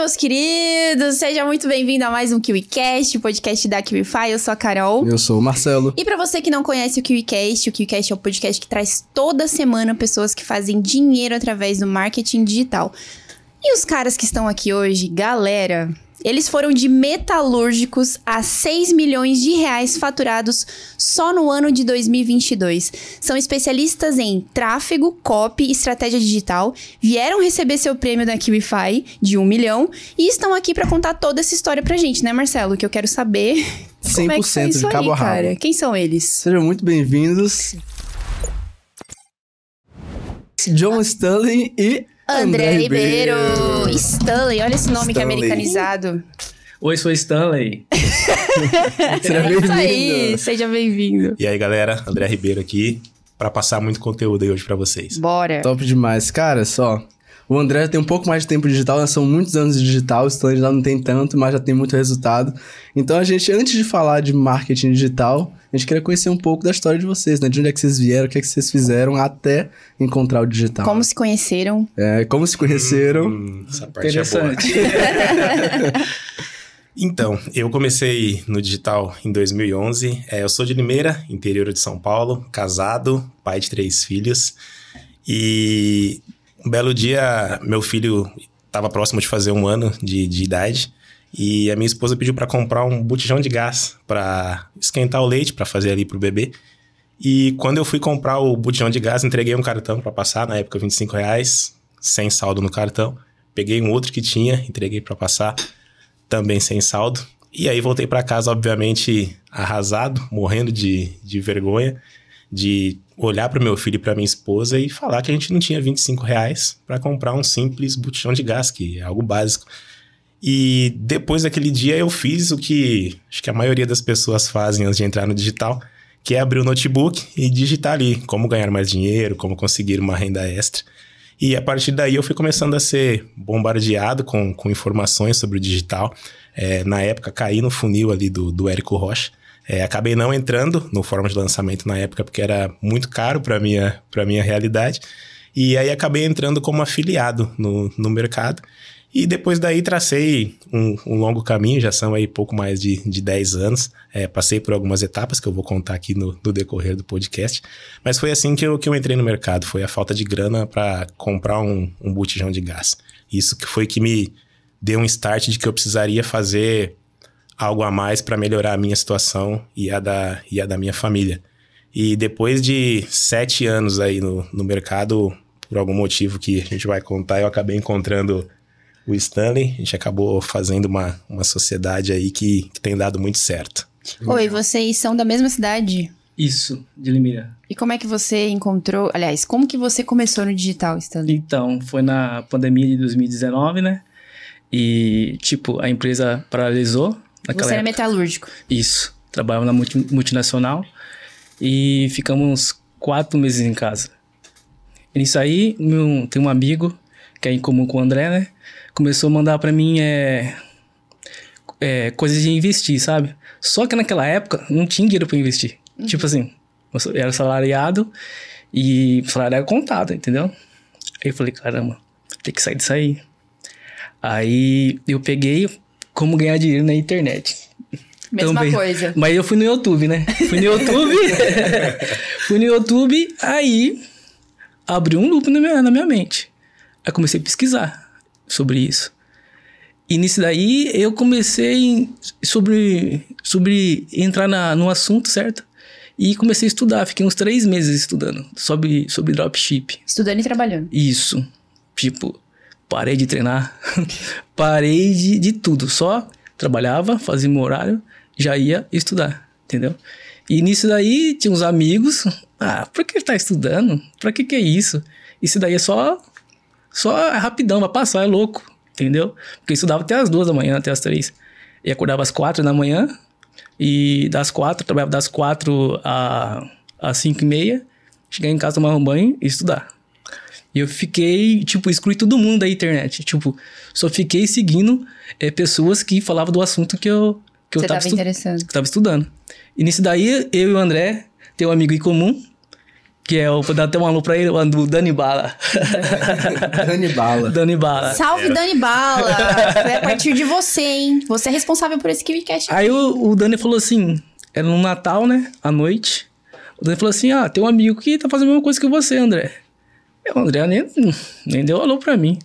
meus queridos! Seja muito bem-vindo a mais um KiwiCast, o podcast da KiwiFi. Eu sou a Carol. Eu sou o Marcelo. E para você que não conhece o KiwiCast, o KiwiCast é o podcast que traz toda semana pessoas que fazem dinheiro através do marketing digital. E os caras que estão aqui hoje, galera, eles foram de metalúrgicos a 6 milhões de reais faturados só no ano de 2022. São especialistas em tráfego, copy e estratégia digital, vieram receber seu prêmio da KiwiFi de 1 milhão e estão aqui para contar toda essa história pra gente, né, Marcelo? Que eu quero saber 100% como é que foi isso de cabo aí, cara. Quem são eles? Sejam muito bem-vindos. John Stanley e André, Ribeiro. Stanley, olha esse nome que é Stanley. americanizado. Oi, sou Stanley. Seja É isso aí, bem-vindo. seja bem-vindo. E aí, galera, André Ribeiro aqui para passar muito conteúdo aí hoje para vocês. Bora. Top demais. Cara, só. O André tem um pouco mais de tempo digital, né? são muitos anos de digital, o Stanley já não tem tanto, mas já tem muito resultado. Então a gente, antes de falar de marketing digital, a gente queria conhecer um pouco da história de vocês, né? De onde é que vocês vieram, o que é que vocês fizeram até encontrar o digital. Como se conheceram? É, como se conheceram. Hum, essa parte é boa. Interessante. Então, eu comecei no digital em 2011. É, eu sou de Limeira, interior de São Paulo, casado, pai de três filhos. E um belo dia, meu filho estava próximo de fazer um ano de, de idade. E a minha esposa pediu para comprar um botijão de gás para esquentar o leite, para fazer ali pro bebê. E quando eu fui comprar o botijão de gás, entreguei um cartão para passar, na época 25 reais, sem saldo no cartão. Peguei um outro que tinha, entreguei para passar, também sem saldo. E aí voltei para casa, obviamente, arrasado, morrendo de, de vergonha, de olhar para meu filho e para minha esposa e falar que a gente não tinha 25 reais para comprar um simples botijão de gás, que é algo básico. E depois daquele dia eu fiz o que acho que a maioria das pessoas fazem antes de entrar no digital, que é abrir o notebook e digitar ali como ganhar mais dinheiro, como conseguir uma renda extra. E a partir daí eu fui começando a ser bombardeado com, com informações sobre o digital. É, na época caí no funil ali do, do Érico Rocha. É, acabei não entrando no fórum de lançamento na época porque era muito caro para minha minha realidade. E aí acabei entrando como afiliado no, no mercado. E depois daí tracei um, um longo caminho, já são aí pouco mais de, de 10 anos. É, passei por algumas etapas que eu vou contar aqui no, no decorrer do podcast. Mas foi assim que eu, que eu entrei no mercado. Foi a falta de grana para comprar um, um botijão de gás. Isso que foi que me deu um start de que eu precisaria fazer algo a mais para melhorar a minha situação e a da, e a da minha família. E depois de sete anos aí no, no mercado, por algum motivo que a gente vai contar, eu acabei encontrando o Stanley. A gente acabou fazendo uma, uma sociedade aí que, que tem dado muito certo. Oi, vocês são da mesma cidade? Isso, de Limeira. E como é que você encontrou... Aliás, como que você começou no digital, Stanley? Então, foi na pandemia de 2019, né? E, tipo, a empresa paralisou naquela Você era época. metalúrgico. Isso. Trabalhava na multi- multinacional. E ficamos quatro meses em casa. E nisso aí, meu, tem um amigo, que é em comum com o André, né? Começou a mandar pra mim é, é, coisas de investir, sabe? Só que naquela época não tinha dinheiro pra investir. Tipo assim, eu era salariado e o salário era contado, entendeu? Aí eu falei, caramba, tem que sair disso aí. Aí eu peguei como ganhar dinheiro na internet. Mesma Também. coisa. Mas eu fui no YouTube, né? Fui no YouTube. fui no YouTube, aí abriu um loop na minha, na minha mente. Aí comecei a pesquisar sobre isso. E nisso daí eu comecei sobre, sobre entrar na, no assunto, certo? E comecei a estudar. Fiquei uns três meses estudando sobre, sobre dropship. Estudando e trabalhando. Isso. Tipo, parei de treinar, parei de, de tudo. Só trabalhava, fazia meu horário, já ia estudar, entendeu? E nisso daí tinha uns amigos. Ah, por que tá estudando? Pra que que é isso? Isso daí é só. Só é rapidão, vai passar, é louco, entendeu? Porque eu estudava até as duas da manhã, até as três. E acordava às quatro da manhã. E das quatro, trabalhava das quatro a- às cinco e meia. Chegar em casa, tomar um banho e estudar. E eu fiquei, tipo, excluí todo mundo da internet. Tipo, só fiquei seguindo eh, pessoas que falavam do assunto que eu, que eu Você tava, tava estu- interessando. que eu tava estudando. E nisso daí, eu e o André tem um amigo em comum, que é o. Vou dar até um alô pra ele, o Dani Bala. Dani Bala. Dani Bala. Salve, Dani Bala! Foi a partir de você, hein? Você é responsável por esse KiwiCast. Aí o, o Dani falou assim: era no Natal, né? À noite. O Dani falou assim: Ah, tem um amigo que tá fazendo a mesma coisa que você, André. E o André nem, nem deu alô pra mim.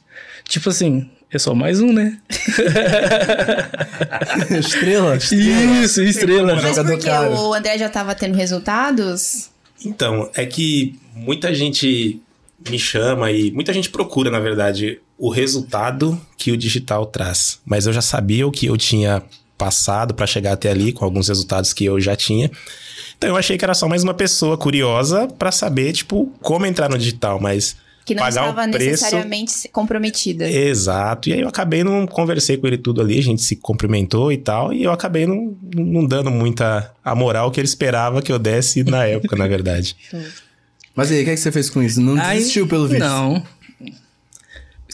Tipo assim, é só mais um, né? estrela? Isso, estrela. Mas jogador por que caro. o André já tava tendo resultados? Então, é que muita gente me chama e muita gente procura, na verdade, o resultado que o digital traz. Mas eu já sabia o que eu tinha passado para chegar até ali, com alguns resultados que eu já tinha. Então eu achei que era só mais uma pessoa curiosa para saber, tipo, como entrar no digital, mas Que não pagar estava o preço... necessariamente comprometida. Exato. E aí eu acabei não conversei com ele tudo ali, a gente se cumprimentou e tal, e eu acabei não, não dando muita a moral que ele esperava que eu desse na época, na verdade. Mas e aí, o que, é que você fez com isso? Não Aí- desistiu pelo visto? Não.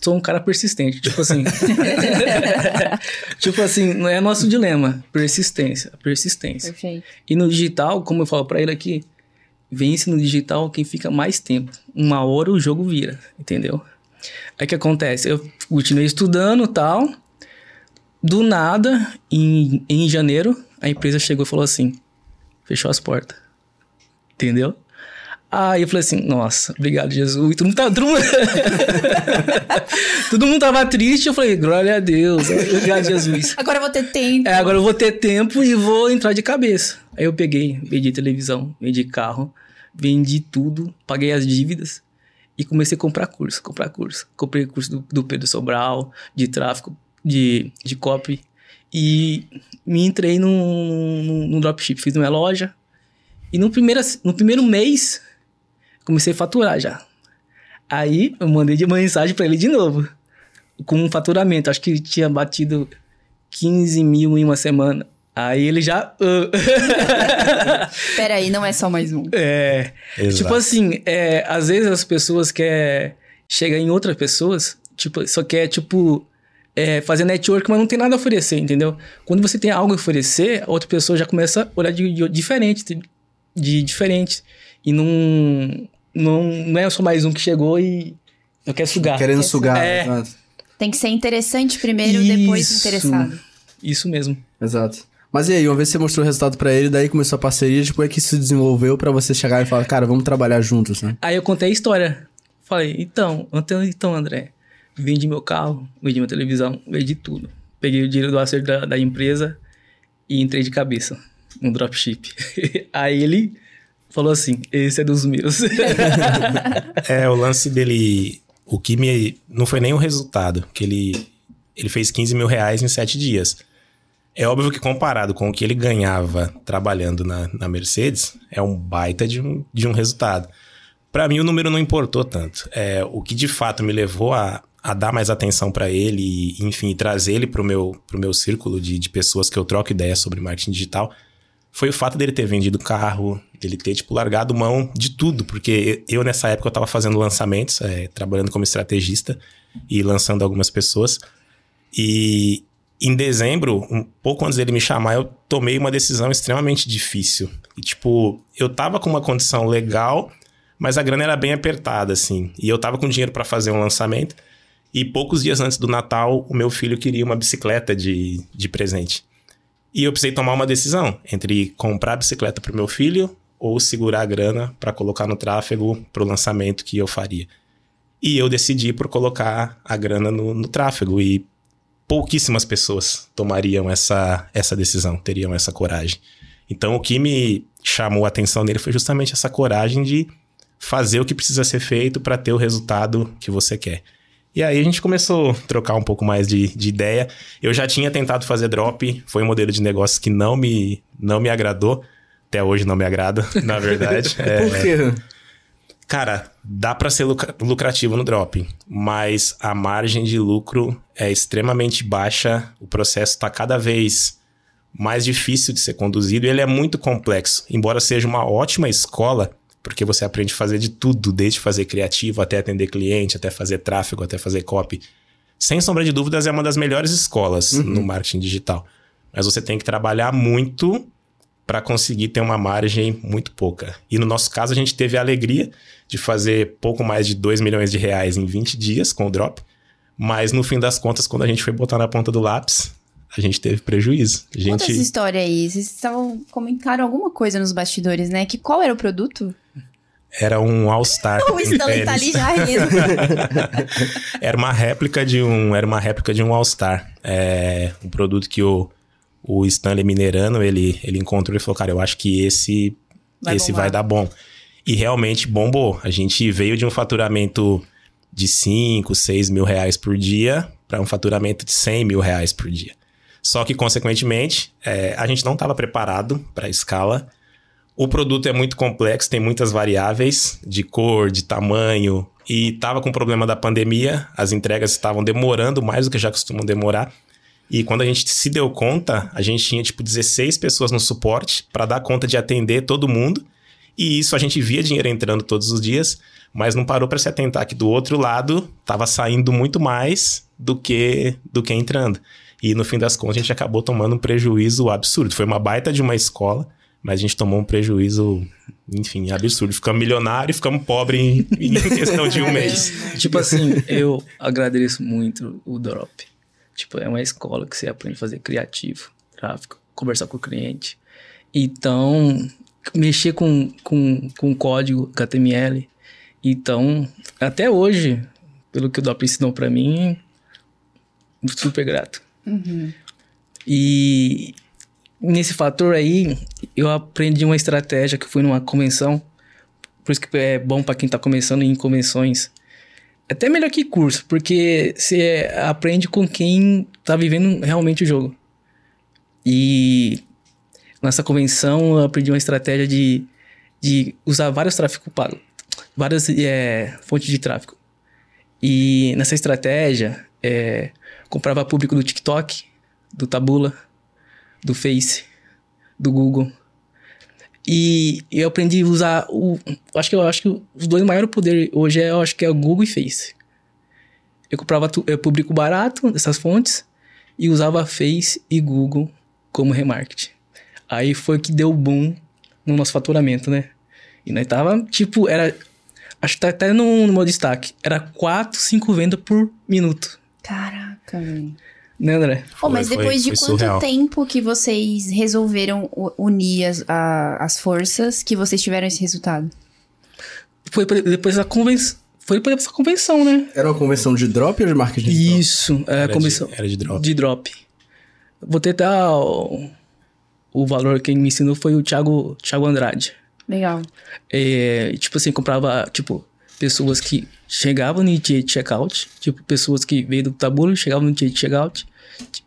Sou um cara persistente. Tipo assim. tipo assim, não é nosso dilema. Persistência. Persistência. Perfeito. E no digital, como eu falo pra ele aqui, vence no digital quem fica mais tempo. Uma hora o jogo vira, entendeu? Aí o que acontece? Eu continuei estudando e tal. Do nada, em, em janeiro, a empresa chegou e falou assim: fechou as portas. Entendeu? Aí eu falei assim, nossa, obrigado, Jesus. Todo mundo, tá, todo, mundo... todo mundo tava triste. Eu falei, glória a Deus, obrigado, Jesus. Agora eu vou ter tempo. É, agora eu vou ter tempo e vou entrar de cabeça. Aí eu peguei, vendi televisão, vendi carro, vendi tudo, paguei as dívidas e comecei a comprar curso, comprar curso. Comprei curso do, do Pedro Sobral, de tráfego, de, de copy e me entrei no, no, no dropship. Fiz uma loja e no primeiro, no primeiro mês comecei a faturar já. Aí eu mandei de mensagem pra ele de novo, com um faturamento. Acho que tinha batido 15 mil em uma semana. Aí ele já. ah. Peraí, não é só mais um. é. Exato. Tipo assim, é, às vezes as pessoas querem chegar em outras pessoas, tipo, só quer, tipo, é, fazer network, mas não tem nada a oferecer, entendeu? Quando você tem algo a oferecer, a outra pessoa já começa a olhar de, de diferente, de, de diferente. E não, não, não é só mais um que chegou e não quer sugar. Querendo sugar. É. Exato. Tem que ser interessante primeiro, depois Isso. interessado. Isso mesmo. Exato. Mas e aí, uma vez você mostrou o resultado pra ele, daí começou a parceria, tipo, é que isso se desenvolveu pra você chegar e falar, cara, vamos trabalhar juntos, né? Aí eu contei a história. Falei, então, então, então André, vendi meu carro, vendi minha televisão, vendi tudo. Peguei o dinheiro do acerto da, da empresa e entrei de cabeça no dropship. Aí ele falou assim, esse é dos meus. É, o lance dele. O que me. Não foi nem o resultado, que ele. Ele fez 15 mil reais em sete dias. É óbvio que comparado com o que ele ganhava trabalhando na, na Mercedes, é um baita de um, de um resultado. Para mim, o número não importou tanto. É, o que de fato me levou a, a dar mais atenção para ele e, enfim, trazer ele pro meu, pro meu círculo de, de pessoas que eu troco ideias sobre marketing digital foi o fato dele ter vendido carro, dele ter, tipo, largado mão de tudo, porque eu, nessa época, eu tava fazendo lançamentos, é, trabalhando como estrategista e lançando algumas pessoas. E em dezembro, um pouco antes dele me chamar, eu tomei uma decisão extremamente difícil. E, tipo, eu tava com uma condição legal, mas a grana era bem apertada, assim. E eu tava com dinheiro para fazer um lançamento. E poucos dias antes do Natal, o meu filho queria uma bicicleta de, de presente. E eu precisei tomar uma decisão entre comprar a bicicleta para o meu filho ou segurar a grana para colocar no tráfego para o lançamento que eu faria. E eu decidi por colocar a grana no, no tráfego e pouquíssimas pessoas tomariam essa, essa decisão, teriam essa coragem. Então o que me chamou a atenção nele foi justamente essa coragem de fazer o que precisa ser feito para ter o resultado que você quer. E aí a gente começou a trocar um pouco mais de, de ideia. Eu já tinha tentado fazer drop, foi um modelo de negócio que não me, não me agradou. Até hoje não me agrada, na verdade. É, Por quê? Cara, dá para ser lucra- lucrativo no drop, mas a margem de lucro é extremamente baixa. O processo está cada vez mais difícil de ser conduzido e ele é muito complexo. Embora seja uma ótima escola, porque você aprende a fazer de tudo, desde fazer criativo até atender cliente, até fazer tráfego, até fazer copy. Sem sombra de dúvidas, é uma das melhores escolas no marketing digital. Mas você tem que trabalhar muito para conseguir ter uma margem muito pouca. E no nosso caso, a gente teve a alegria de fazer pouco mais de 2 milhões de reais em 20 dias com o drop, mas no fim das contas, quando a gente foi botar na ponta do lápis, a gente teve prejuízo. A gente... Conta essa história aí. Vocês estavam comentaram alguma coisa nos bastidores, né? Que qual era o produto? Era um All-Star. o Stanley tá ali já rindo. era uma réplica de um, era uma réplica de um All-Star. É um produto que o, o Stanley Minerano, ele, ele encontrou e falou, cara, eu acho que esse vai, esse vai dar bom. E realmente bombou. A gente veio de um faturamento de 5, 6 mil reais por dia para um faturamento de 100 mil reais por dia. Só que, consequentemente, é, a gente não estava preparado para a escala. O produto é muito complexo, tem muitas variáveis de cor, de tamanho, e estava com o problema da pandemia, as entregas estavam demorando mais do que já costumam demorar. E quando a gente se deu conta, a gente tinha tipo 16 pessoas no suporte para dar conta de atender todo mundo. E isso a gente via dinheiro entrando todos os dias, mas não parou para se atentar que do outro lado estava saindo muito mais do que do que entrando. E no fim das contas a gente acabou tomando um prejuízo absurdo. Foi uma baita de uma escola, mas a gente tomou um prejuízo, enfim, absurdo. Ficamos milionários, ficamos pobres em, em questão de um mês. tipo assim, eu agradeço muito o Drop. Tipo, é uma escola que você aprende a fazer criativo, tráfico, conversar com o cliente. Então, mexer com, com, com código HTML. Então, até hoje, pelo que o Drop ensinou para mim, super grato. Uhum. E nesse fator aí, eu aprendi uma estratégia que fui numa convenção. Por isso que é bom para quem tá começando em convenções. Até melhor que curso, porque você aprende com quem tá vivendo realmente o jogo. E nessa convenção eu aprendi uma estratégia de, de usar vários tráfego pago, várias é, fontes de tráfego. E nessa estratégia, é, comprava público do TikTok, do Tabula, do Face, do Google. E eu aprendi a usar o. Acho que eu acho que os dois maiores poderes hoje é, eu acho que é o Google e Face. Eu comprava eu público barato dessas fontes e usava Face e Google como remarketing. Aí foi que deu boom no nosso faturamento, né? E nós tava, tipo, era. Acho que tá até no, no meu destaque. Era 4, 5 vendas por minuto. Caraca, velho. Né, André? Oh, mas depois foi, de foi quanto surreal. tempo que vocês resolveram unir as, a, as forças que vocês tiveram esse resultado? Foi depois da convenção. Foi depois dessa convenção, né? Era uma convenção de drop ou de marketing? Isso, é, era, convenção. De, era de drop. De drop. Vou tentar. O, o valor quem me ensinou foi o Thiago, Thiago Andrade. Legal. É, tipo assim, comprava, tipo, pessoas que chegavam no dia de checkout, tipo, pessoas que veio do Tabula chegavam no dia de checkout,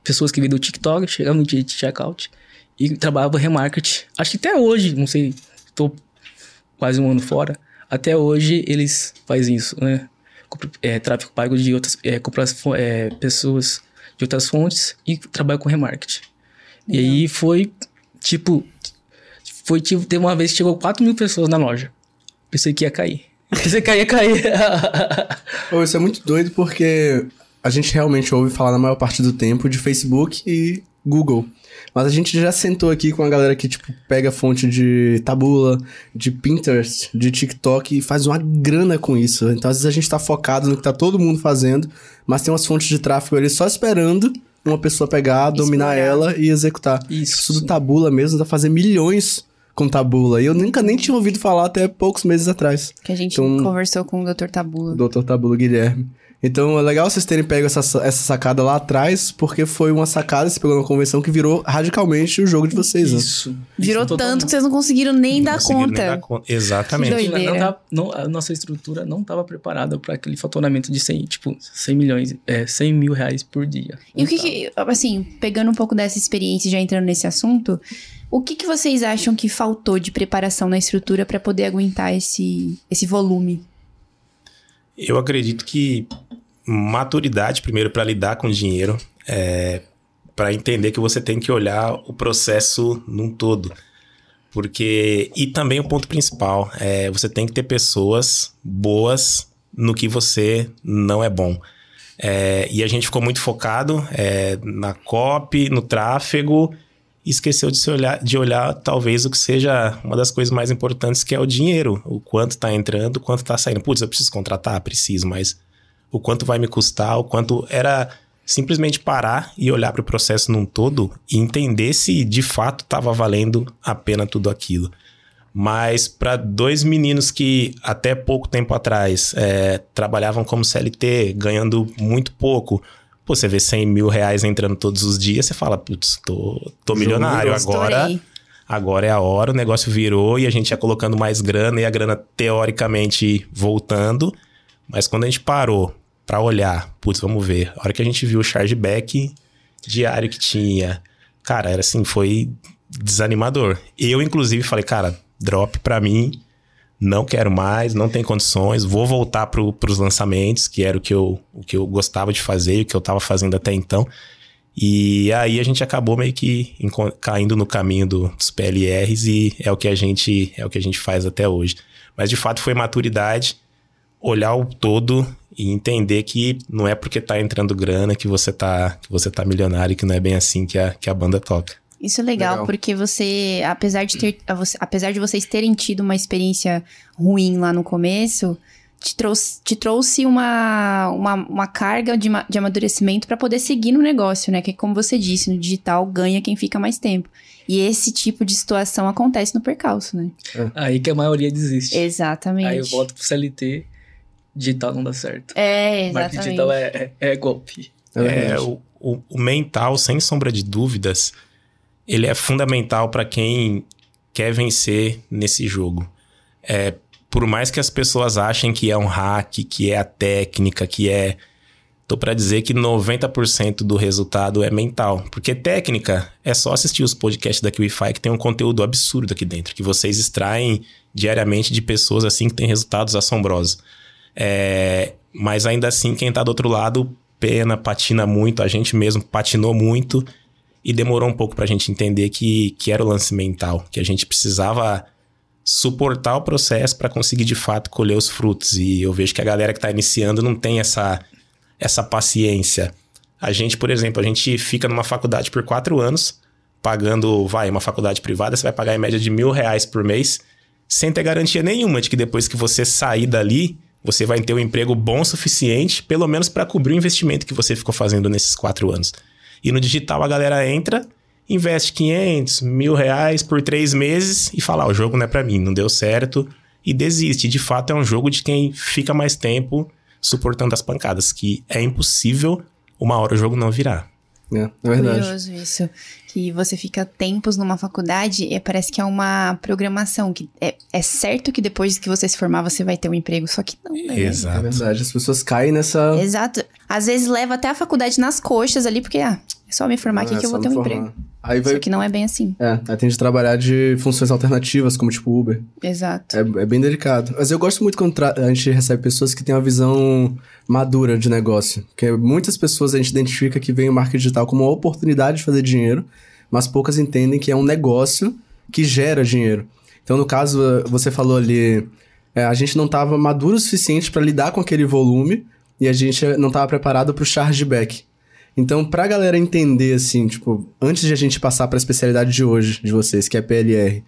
pessoas que veio do TikTok chegavam no dia de checkout e trabalhava remarketing. Acho que até hoje, não sei, estou quase um ano fora, até hoje eles fazem isso, né? É, tráfego pago de outras é, comprar é, pessoas de outras fontes e trabalha com remarketing. Legal. E aí foi tipo foi tipo, teve uma vez que chegou 4 mil pessoas na loja. Pensei que ia cair. Ia cair. Pô, isso é muito doido porque a gente realmente ouve falar na maior parte do tempo de Facebook e Google. Mas a gente já sentou aqui com a galera que, tipo, pega fonte de Tabula, de Pinterest, de TikTok e faz uma grana com isso. Então, às vezes a gente tá focado no que tá todo mundo fazendo, mas tem umas fontes de tráfego ali só esperando uma pessoa pegar, dominar ela e executar. Isso. Isso do Tabula mesmo dá fazer milhões com Tabula. E eu nunca nem tinha ouvido falar até poucos meses atrás. Que a gente então, conversou com o Dr. Tabula. Dr. Tabula Guilherme. Então é legal vocês terem pego essa, essa sacada lá atrás, porque foi uma sacada, você pegou uma convenção que virou radicalmente o jogo de vocês. Né? Isso. Virou Isso, tanto que vocês não conseguiram nem, não dar, conta. nem dar conta. Exatamente. Não, não, não, a nossa estrutura não estava preparada para aquele faturamento de 100, tipo, 100 milhões, é, 100 mil reais por dia. E o que, que, assim, pegando um pouco dessa experiência e já entrando nesse assunto, o que, que vocês acham que faltou de preparação na estrutura para poder aguentar esse, esse volume? Eu acredito que maturidade primeiro para lidar com dinheiro, é, para entender que você tem que olhar o processo num todo. Porque e também o ponto principal é você tem que ter pessoas boas no que você não é bom. É, e a gente ficou muito focado é, na copy, no tráfego e esqueceu de, se olhar, de olhar talvez o que seja uma das coisas mais importantes, que é o dinheiro. O quanto está entrando, o quanto está saindo. Putz, eu preciso contratar? Preciso, mas o quanto vai me custar, o quanto era simplesmente parar e olhar para o processo num todo e entender se de fato estava valendo a pena tudo aquilo. Mas para dois meninos que até pouco tempo atrás é, trabalhavam como CLT, ganhando muito pouco, Pô, você vê 100 mil reais entrando todos os dias, você fala, putz, tô, tô milionário agora. Estourei. Agora é a hora, o negócio virou e a gente ia colocando mais grana e a grana teoricamente voltando. Mas quando a gente parou pra olhar, putz, vamos ver. A hora que a gente viu o chargeback diário que tinha, cara, era assim, foi desanimador. Eu, inclusive, falei, cara, drop pra mim, não quero mais, não tem condições, vou voltar para os lançamentos, que era o que, eu, o que eu gostava de fazer, o que eu estava fazendo até então. E aí a gente acabou meio que caindo no caminho do, dos PLRs e é o que a gente é o que a gente faz até hoje. Mas de fato foi maturidade, olhar o todo e entender que não é porque tá entrando grana que você tá que você tá milionário, que não é bem assim que a, que a banda toca. Isso é legal, Legal. porque você, apesar de ter, apesar de vocês terem tido uma experiência ruim lá no começo, te trouxe, te trouxe uma, uma, uma carga de, de amadurecimento para poder seguir no negócio, né? Que como você disse, no digital ganha quem fica mais tempo. E esse tipo de situação acontece no percalço, né? Aí que a maioria desiste. Exatamente. Aí eu volto pro CLT, digital não dá certo. É, Marketing exatamente. digital é, é, é golpe. É É, o, o mental, sem sombra de dúvidas, ele é fundamental para quem quer vencer nesse jogo. É, por mais que as pessoas achem que é um hack, que é a técnica, que é. Tô para dizer que 90% do resultado é mental. Porque técnica é só assistir os podcasts da QIFI que tem um conteúdo absurdo aqui dentro, que vocês extraem diariamente de pessoas assim que têm resultados assombrosos. É, mas ainda assim, quem tá do outro lado pena, patina muito, a gente mesmo patinou muito e demorou um pouco pra gente entender que, que era o lance mental, que a gente precisava suportar o processo para conseguir de fato colher os frutos. E eu vejo que a galera que tá iniciando não tem essa, essa paciência. A gente, por exemplo, a gente fica numa faculdade por quatro anos, pagando, vai, uma faculdade privada, você vai pagar em média de mil reais por mês, sem ter garantia nenhuma de que depois que você sair dali, você vai ter um emprego bom o suficiente, pelo menos para cobrir o investimento que você ficou fazendo nesses quatro anos. E no digital a galera entra, investe 500, mil reais por três meses e fala: "Ah, o jogo não é para mim, não deu certo e desiste. De fato, é um jogo de quem fica mais tempo suportando as pancadas, que é impossível uma hora o jogo não virar. É, é verdade. Curioso isso. Que você fica tempos numa faculdade e parece que é uma programação. que é, é certo que depois que você se formar você vai ter um emprego, só que não, né? É Exato. verdade. As pessoas caem nessa. Exato. Às vezes leva até a faculdade nas coxas ali, porque, ah, é só me formar aqui É, que eu vou ter um formar. emprego. Aí vai. Só que não é bem assim. É, aí tem de trabalhar de funções alternativas, como tipo Uber. Exato. É, é bem delicado. Mas eu gosto muito quando tra- a gente recebe pessoas que têm uma visão madura de negócio. Porque muitas pessoas a gente identifica que vem o marketing digital como uma oportunidade de fazer dinheiro, mas poucas entendem que é um negócio que gera dinheiro. Então, no caso, eh, você falou ali, é, a gente não estava maduro o suficiente para lidar com aquele volume e a gente não estava preparado para o chargeback. Então, pra galera entender, assim, tipo, antes de a gente passar pra especialidade de hoje, de vocês, que é PLR,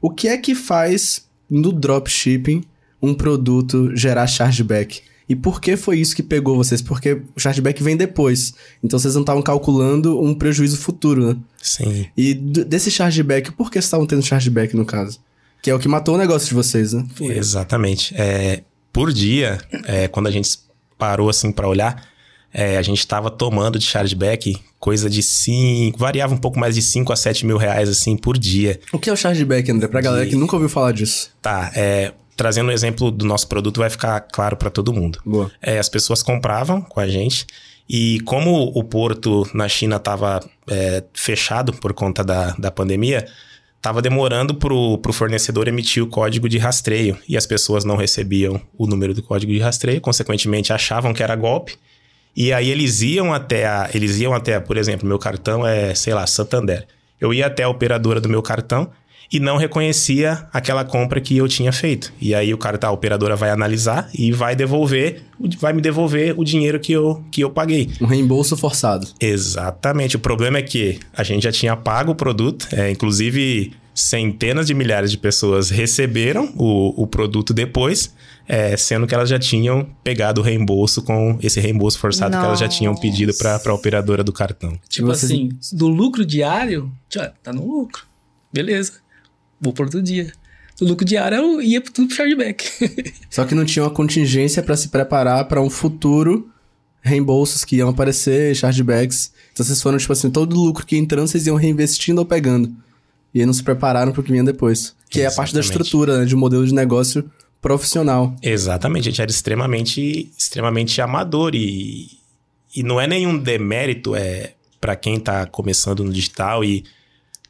o que é que faz no dropshipping um produto gerar chargeback? E por que foi isso que pegou vocês? Porque o chargeback vem depois. Então vocês não estavam calculando um prejuízo futuro, né? Sim. E desse chargeback, por que vocês estavam tendo chargeback no caso? Que é o que matou o negócio de vocês, né? Exatamente. É, por dia, é, quando a gente parou assim para olhar, é, a gente estava tomando de chargeback coisa de 5, variava um pouco mais de 5 a 7 mil reais assim por dia. O que é o chargeback, André? Pra galera De- que nunca ouviu falar disso. Tá, é, trazendo um exemplo do nosso produto vai ficar claro para todo mundo. Boa. É, as pessoas compravam com a gente e como o porto na China estava fechado por conta da, da pandemia, estava demorando para o fornecedor emitir o código de rastreio e as pessoas não recebiam o número do código de rastreio, consequentemente achavam que era golpe. E aí eles iam até a, eles iam até, por exemplo, meu cartão é, sei lá, Santander. Eu ia até a operadora do meu cartão e não reconhecia aquela compra que eu tinha feito. E aí o cara, tá, a operadora vai analisar e vai devolver, vai me devolver o dinheiro que eu, que eu paguei. Um reembolso forçado. Exatamente. O problema é que a gente já tinha pago o produto, é, inclusive centenas de milhares de pessoas receberam o, o produto depois, é, sendo que elas já tinham pegado o reembolso com esse reembolso forçado Nossa. que elas já tinham pedido para a operadora do cartão. Tipo assim, do lucro diário, já tá no lucro. Beleza vou por outro dia. O lucro diário eu ia tudo pro chargeback. Só que não tinha uma contingência para se preparar para um futuro reembolsos que iam aparecer, chargebacks. Então vocês foram, tipo assim, todo o lucro que ia entrando, vocês iam reinvestindo ou pegando. E aí não se prepararam pro que vinha depois. Que Exatamente. é a parte da estrutura, né, de um modelo de negócio profissional. Exatamente, a gente era extremamente, extremamente amador e, e não é nenhum demérito é para quem tá começando no digital e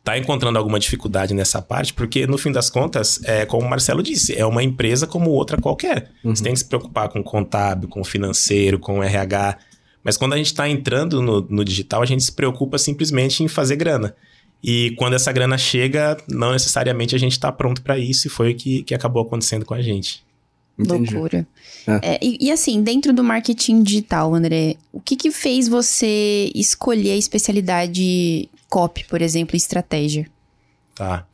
tá encontrando alguma dificuldade nessa parte, porque no fim das contas, é como o Marcelo disse, é uma empresa como outra qualquer. Uhum. Você tem que se preocupar com o contábil, com o financeiro, com o RH. Mas quando a gente está entrando no, no digital, a gente se preocupa simplesmente em fazer grana. E quando essa grana chega, não necessariamente a gente está pronto para isso, e foi o que, que acabou acontecendo com a gente. Entendi. Loucura. É. É, e, e, assim, dentro do marketing digital, André, o que que fez você escolher a especialidade copy, por exemplo, estratégia? Tá.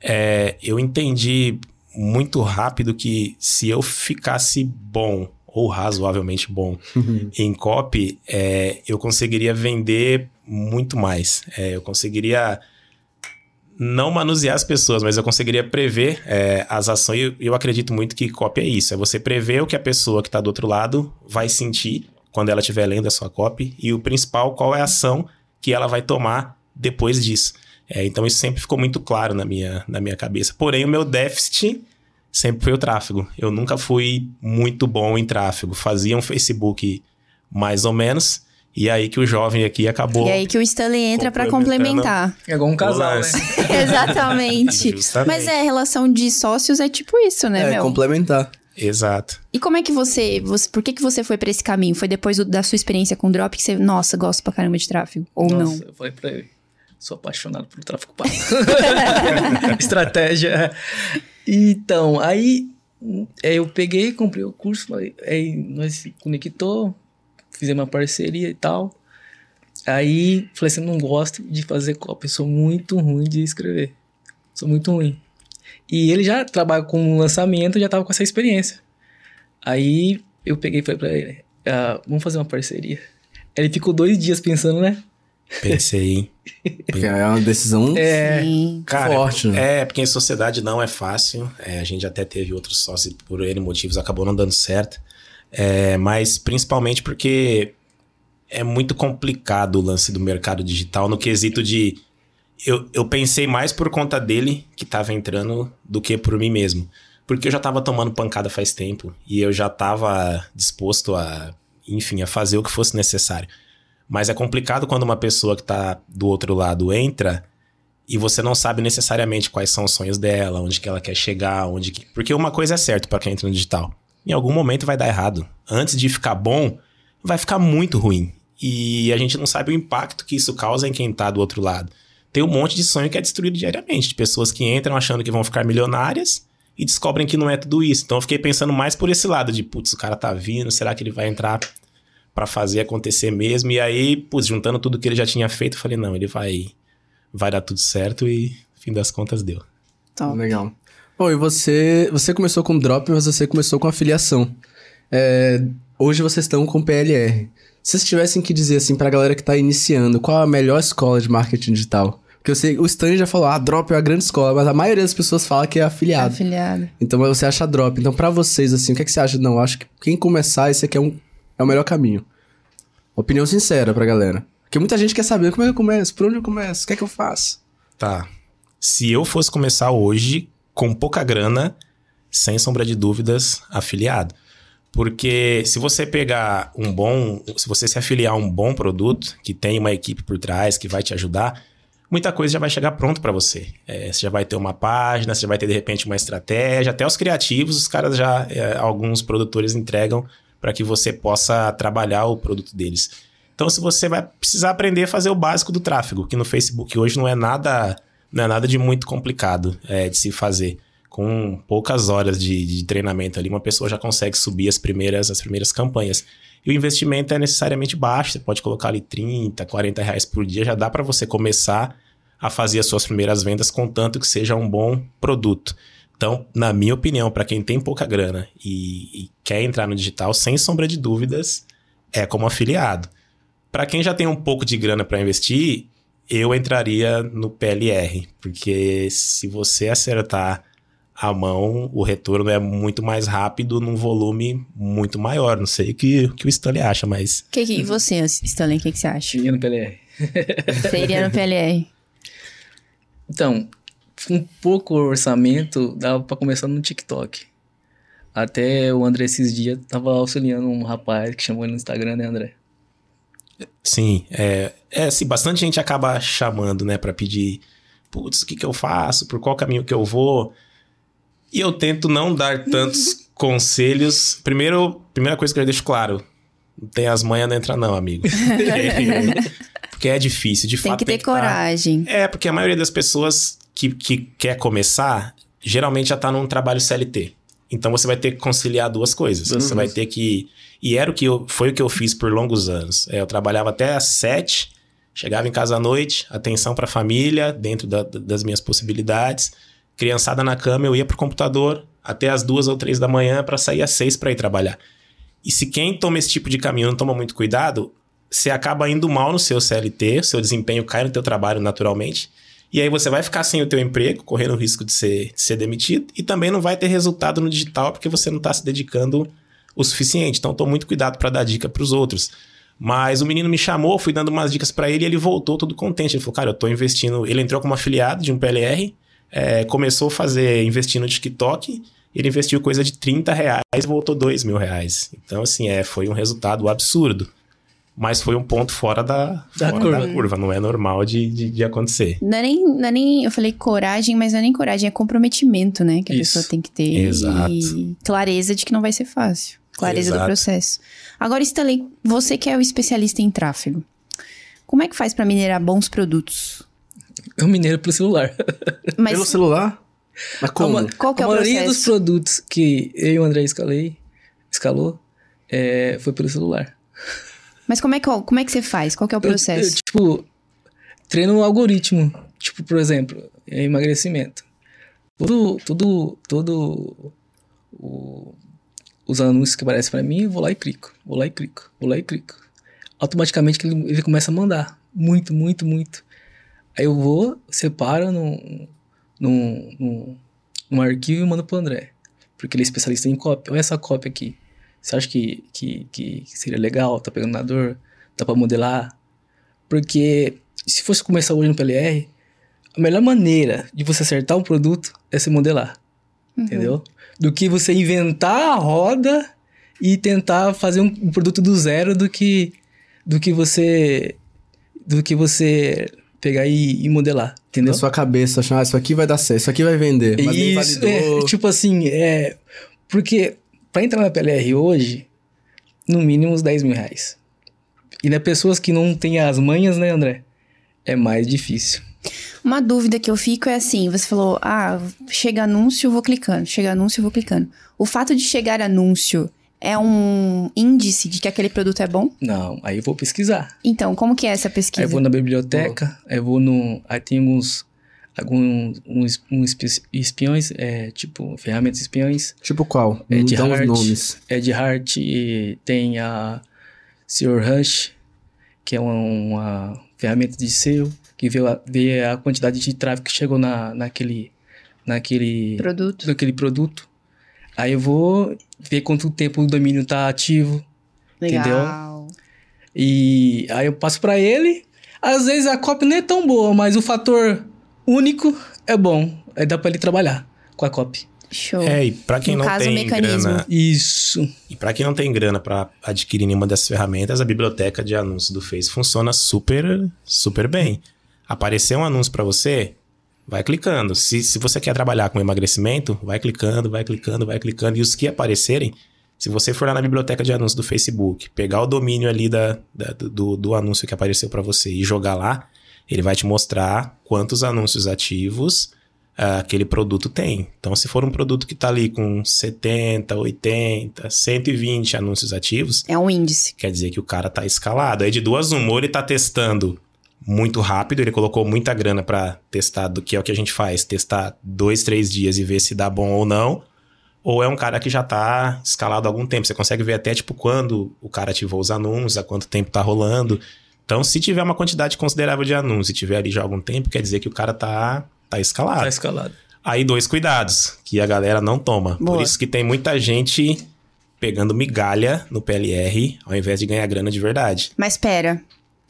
É, eu entendi muito rápido que se eu ficasse bom ou razoavelmente bom uhum. em copy, é, eu conseguiria vender muito mais. É, eu conseguiria não manusear as pessoas, mas eu conseguiria prever é, as ações. E eu, eu acredito muito que copy é isso: é você prever o que a pessoa que está do outro lado vai sentir quando ela estiver lendo a sua copy e o principal, qual é a ação que ela vai tomar depois disso. É, então isso sempre ficou muito claro na minha, na minha cabeça. Porém, o meu déficit sempre foi o tráfego. Eu nunca fui muito bom em tráfego. Fazia um Facebook mais ou menos. E aí que o jovem aqui acabou. E aí que o Stanley entra para complementar. É igual um casal, né? Exatamente. Mas é, a relação de sócios é tipo isso, né, é, meu? complementar. Exato. E como é que você, você por que que você foi para esse caminho? Foi depois do, da sua experiência com o Drop que você, nossa, gosto pra caramba de tráfego ou nossa, não? eu falei para ele Sou apaixonado pelo tráfego pago. Estratégia. Então, aí é, eu peguei, comprei o curso, aí nós se conectou, fizemos uma parceria e tal. Aí falei assim, não gosto de fazer copy, sou muito ruim de escrever. Sou muito ruim. E ele já trabalha com lançamento, já tava com essa experiência. Aí eu peguei e falei pra ele, ah, vamos fazer uma parceria. Ele ficou dois dias pensando, né? Pensei. Porque é uma decisão é, cara, forte. Né? É, porque em sociedade não é fácil. É, a gente até teve outros sócios por N motivos, acabou não dando certo. É, mas principalmente porque é muito complicado o lance do mercado digital no quesito de. Eu, eu pensei mais por conta dele que estava entrando do que por mim mesmo. Porque eu já estava tomando pancada faz tempo e eu já estava disposto a, enfim, a fazer o que fosse necessário. Mas é complicado quando uma pessoa que está do outro lado entra e você não sabe necessariamente quais são os sonhos dela, onde que ela quer chegar, onde que... Porque uma coisa é certa para quem entra no digital. Em algum momento vai dar errado. Antes de ficar bom, vai ficar muito ruim. E a gente não sabe o impacto que isso causa em quem está do outro lado. Tem um monte de sonho que é destruído diariamente, de pessoas que entram achando que vão ficar milionárias e descobrem que não é tudo isso. Então eu fiquei pensando mais por esse lado de, putz, o cara tá vindo, será que ele vai entrar para fazer acontecer mesmo. E aí, putz, juntando tudo que ele já tinha feito, eu falei, não, ele vai vai dar tudo certo e fim das contas deu. Top. Legal. Bom, e você, você começou com drop, mas você começou com afiliação. É, hoje vocês estão com PLR. Se vocês tivessem que dizer assim pra galera que tá iniciando, qual a melhor escola de marketing digital? Porque eu sei, o Stan já falou, ah, Drop é a grande escola, mas a maioria das pessoas fala que é afiliado. É afiliado. Então você acha Drop. Então para vocês, assim, o que, é que você acha? Não, acho que quem começar, esse aqui é um é o melhor caminho. Opinião sincera pra galera. Porque muita gente quer saber como é que eu começo, por onde eu começo, o que é que eu faço. Tá. Se eu fosse começar hoje, com pouca grana, sem sombra de dúvidas, afiliado. Porque se você pegar um bom. Se você se afiliar a um bom produto, que tem uma equipe por trás, que vai te ajudar, muita coisa já vai chegar pronto para você. É, você já vai ter uma página, você já vai ter de repente uma estratégia, até os criativos, os caras já. É, alguns produtores entregam para que você possa trabalhar o produto deles. Então, se você vai precisar aprender a fazer o básico do tráfego, que no Facebook hoje não é nada Não é nada de muito complicado é, de se fazer. Com poucas horas de, de treinamento ali, uma pessoa já consegue subir as primeiras, as primeiras campanhas. E o investimento é necessariamente baixo, você pode colocar ali 30, 40 reais por dia, já dá para você começar a fazer as suas primeiras vendas, contanto que seja um bom produto. Então, na minha opinião, para quem tem pouca grana e, e, quer entrar no digital, sem sombra de dúvidas, é como afiliado. Para quem já tem um pouco de grana para investir, eu entraria no PLR, porque se você acertar a mão, o retorno é muito mais rápido num volume muito maior. Não sei o que, que o Stanley acha, mas. O que, que você, Stanley, o que, que você acha? Iria no PLR. Você iria no PLR? Então, com pouco orçamento, dava para começar no TikTok. Até o André esses dias tava auxiliando um rapaz que chamou ele no Instagram, né, André? Sim, é, é assim, bastante gente acaba chamando, né, para pedir, putz, o que que eu faço, por qual caminho que eu vou, e eu tento não dar tantos conselhos. Primeiro, primeira coisa que eu deixo claro, não tem as manhas, não entra não, amigo. porque é difícil, de tem fato. Que tem que ter coragem. Tá... É, porque a maioria das pessoas que, que quer começar, geralmente já tá num trabalho CLT. Então você vai ter que conciliar duas coisas. Uhum. Você vai ter que. E era o que eu, foi o que eu fiz por longos anos. É, eu trabalhava até às sete, chegava em casa à noite, atenção para a família, dentro da, das minhas possibilidades. Criançada na cama, eu ia pro computador até as duas ou três da manhã para sair às seis para ir trabalhar. E se quem toma esse tipo de caminho não toma muito cuidado, você acaba indo mal no seu CLT, seu desempenho cai no teu trabalho naturalmente. E aí você vai ficar sem o teu emprego, correndo o risco de ser, de ser demitido, e também não vai ter resultado no digital porque você não está se dedicando o suficiente. Então, estou muito cuidado para dar dica para os outros. Mas o menino me chamou, fui dando umas dicas para ele e ele voltou todo contente. Ele falou, cara, eu estou investindo. Ele entrou como afiliado de um PLR, é, começou a fazer, investir no TikTok, ele investiu coisa de 30 reais e voltou 2 mil reais. Então, assim, é, foi um resultado absurdo. Mas foi um ponto fora da, da, fora curva. da curva. Não é normal de, de, de, acontecer. Não é, nem, não é nem. Eu falei coragem, mas não é nem coragem, é comprometimento, né? Que a Isso. pessoa tem que ter. Exato. E clareza de que não vai ser fácil. Clareza Exato. do processo. Agora, Stanley, você que é o especialista em tráfego, como é que faz para minerar bons produtos? Eu mineiro pelo celular. Mas... Pelo celular? Mas como? A, Qual que é a o maioria processo? dos produtos que eu e o André escalei, escalou, é, foi pelo celular. Mas como é que, como é que você faz? Qual que é o processo? Eu, eu, tipo, treino um algoritmo. Tipo, por exemplo, emagrecimento. Tudo, tudo, todo o, os anúncios que aparecem para mim, eu vou lá e clico. Vou lá e clico. Vou lá e clico. Automaticamente ele, ele começa a mandar. Muito, muito, muito. Aí eu vou, separo num, num, num, num arquivo e mando pro André. Porque ele é especialista em cópia. Olha essa cópia aqui. Você acha que, que, que seria legal? Tá pegando na dor? Dá pra modelar? Porque se fosse começar hoje no PLR, a melhor maneira de você acertar um produto é se modelar. Uhum. Entendeu? Do que você inventar a roda e tentar fazer um, um, produto do zero do que do que você do que você pegar e, e modelar, entendeu? Na sua cabeça, achar, ah, isso aqui vai dar certo, isso aqui vai vender, mas isso, é, tipo assim, é... Porque para entrar na PLR hoje, no mínimo uns 10 mil reais. E né, pessoas que não têm as manhas, né, André? É mais difícil. Uma dúvida que eu fico é assim: você falou, ah, chega anúncio, eu vou clicando, chega anúncio, eu vou clicando. O fato de chegar anúncio é um índice de que aquele produto é bom? Não, aí eu vou pesquisar. Então, como que é essa pesquisa? Aí eu vou na biblioteca, aí eu vou no. Aí tem alguns alguns uns, uns espiões, é, tipo, ferramentas espiões. Tipo qual? É de nomes. É de Heart e tem a Sr. Rush, que é uma, uma ferramenta de SEO, que vê a, vê a quantidade de tráfego que chegou na, naquele, naquele produto. naquele produto. Aí eu vou ver quanto tempo o domínio tá ativo. Legal. Entendeu? E aí eu passo para ele. Às vezes a cópia não é tão boa, mas o fator único é bom. Aí dá pra ele trabalhar com a copy. Show. É, e pra quem no não caso, tem grana... Isso. E pra quem não tem grana para adquirir nenhuma dessas ferramentas, a biblioteca de anúncios do Face funciona super, super bem. Apareceu um anúncio para você, vai clicando. Se, se você quer trabalhar com emagrecimento, vai clicando, vai clicando, vai clicando. E os que aparecerem, se você for lá na biblioteca de anúncios do Facebook, pegar o domínio ali da, da do, do anúncio que apareceu para você e jogar lá, Ele vai te mostrar quantos anúncios ativos uh, aquele produto tem. Então, se for um produto que está ali com 70, 80, 120 anúncios ativos. É um índice. Quer dizer que o cara está escalado. Aí de duas, uma, ou ele está testando muito rápido, ele colocou muita grana para testar do que é o que a gente faz, testar dois, três dias e ver se dá bom ou não. Ou é um cara que já tá escalado há algum tempo. Você consegue ver até, tipo, quando o cara ativou os anúncios, há quanto tempo tá rolando. Então, se tiver uma quantidade considerável de anúncios e tiver ali já há algum tempo, quer dizer que o cara tá, tá escalado. Tá escalado. Aí, dois cuidados, que a galera não toma. Boa. Por isso que tem muita gente pegando migalha no PLR, ao invés de ganhar grana de verdade. Mas pera,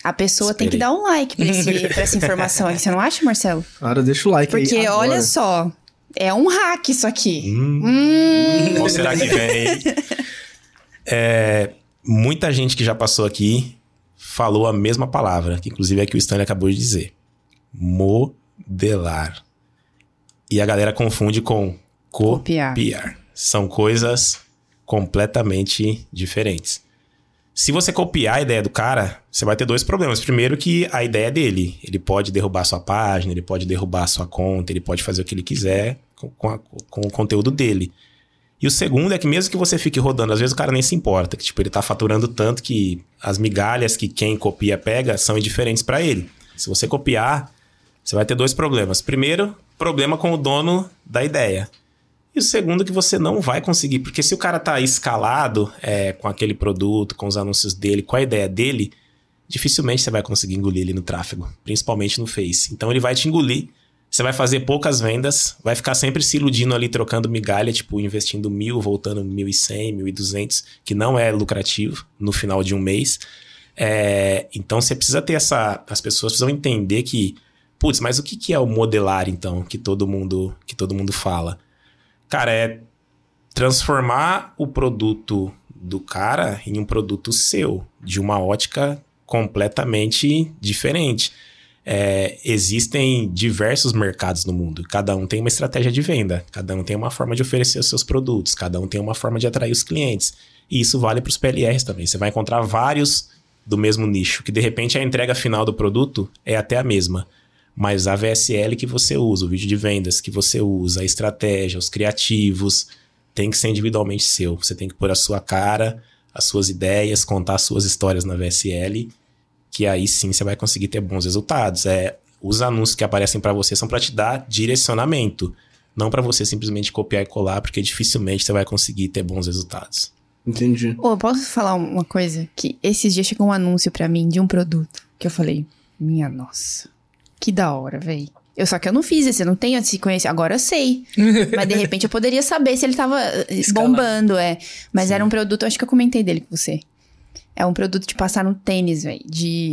a pessoa Esperei. tem que dar um like pra, esse, pra essa informação aí. Você não acha, Marcelo? Cara, deixa o like Porque aí. Porque olha só, é um hack isso aqui. Hum. Hum. Qual será que vem? é, muita gente que já passou aqui falou a mesma palavra, que inclusive é que o Stanley acabou de dizer. Modelar. E a galera confunde com copiar. copiar. São coisas completamente diferentes. Se você copiar a ideia do cara, você vai ter dois problemas. Primeiro que a ideia é dele. Ele pode derrubar sua página, ele pode derrubar sua conta, ele pode fazer o que ele quiser com, a, com o conteúdo dele. E o segundo é que mesmo que você fique rodando, às vezes o cara nem se importa, que tipo, ele tá faturando tanto que as migalhas que quem copia pega são indiferentes para ele. Se você copiar, você vai ter dois problemas. Primeiro, problema com o dono da ideia. E o segundo que você não vai conseguir, porque se o cara tá escalado é, com aquele produto, com os anúncios dele, com a ideia dele, dificilmente você vai conseguir engolir ele no tráfego, principalmente no Face. Então ele vai te engolir você vai fazer poucas vendas, vai ficar sempre se iludindo ali, trocando migalha, tipo, investindo mil, voltando mil e cem, mil e duzentos, que não é lucrativo no final de um mês. É, então você precisa ter essa. As pessoas precisam entender que, putz, mas o que, que é o modelar, então, que todo mundo, que todo mundo fala? Cara, é transformar o produto do cara em um produto seu, de uma ótica completamente diferente é, existem diversos mercados no mundo. Cada um tem uma estratégia de venda, cada um tem uma forma de oferecer os seus produtos, cada um tem uma forma de atrair os clientes. E isso vale para os PLRs também. Você vai encontrar vários do mesmo nicho, que de repente a entrega final do produto é até a mesma. Mas a VSL que você usa, o vídeo de vendas que você usa, a estratégia, os criativos, tem que ser individualmente seu. Você tem que pôr a sua cara, as suas ideias, contar as suas histórias na VSL que aí sim você vai conseguir ter bons resultados. É, os anúncios que aparecem para você são para te dar direcionamento, não para você simplesmente copiar e colar, porque dificilmente você vai conseguir ter bons resultados. Entendi. Ô, posso falar uma coisa? Que esses dias chegou um anúncio para mim de um produto que eu falei, minha nossa, que da hora, véi. Eu só que eu não fiz esse, eu não tenho esse conhecimento. Agora eu sei. Mas de repente eu poderia saber se ele tava bombando, é. Mas Sim. era um produto, acho que eu comentei dele com você. É um produto de passar no tênis, velho. De,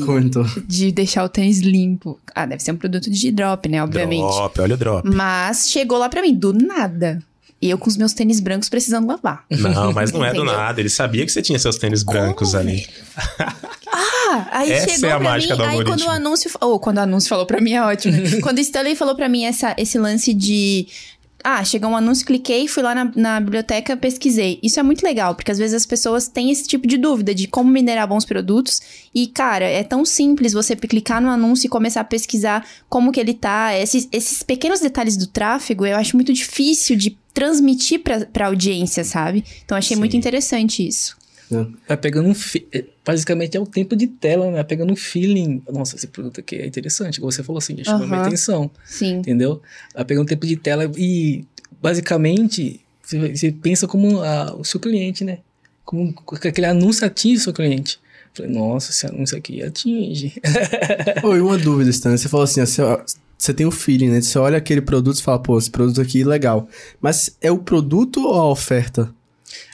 de deixar o tênis limpo. Ah, deve ser um produto de drop, né? Obviamente. Drop, olha o drop. Mas chegou lá pra mim, do nada. E eu com os meus tênis brancos precisando lavar. Não, mas não é do nada. Ele sabia que você tinha seus tênis brancos Como, ali. ah, aí essa chegou é a pra mim, aí quando o anúncio... Ou oh, quando o anúncio falou pra mim é ótimo. quando o Stanley falou pra mim essa, esse lance de ah, chegou um anúncio, cliquei, fui lá na, na, biblioteca, pesquisei. Isso é muito legal, porque às vezes as pessoas têm esse tipo de dúvida de como minerar bons produtos. E, cara, é tão simples você clicar no anúncio e começar a pesquisar como que ele tá. Esses, esses pequenos detalhes do tráfego, eu acho muito difícil de transmitir pra, pra audiência, sabe? Então, achei Sim. muito interessante isso. Vai pegando um. É, basicamente é o tempo de tela, né? Vai pegando um feeling. Nossa, esse produto aqui é interessante. Como você falou assim, já chamou uhum. minha atenção. Sim. Entendeu? Vai pegando um tempo de tela e, basicamente, você pensa como a, o seu cliente, né? Como aquele anúncio atinge o seu cliente. Falei, nossa, esse anúncio aqui atinge. Oi, uma dúvida, Stan. Você falou assim, você, você tem o um feeling, né? Você olha aquele produto e fala, pô, esse produto aqui é legal. Mas é o produto ou a oferta?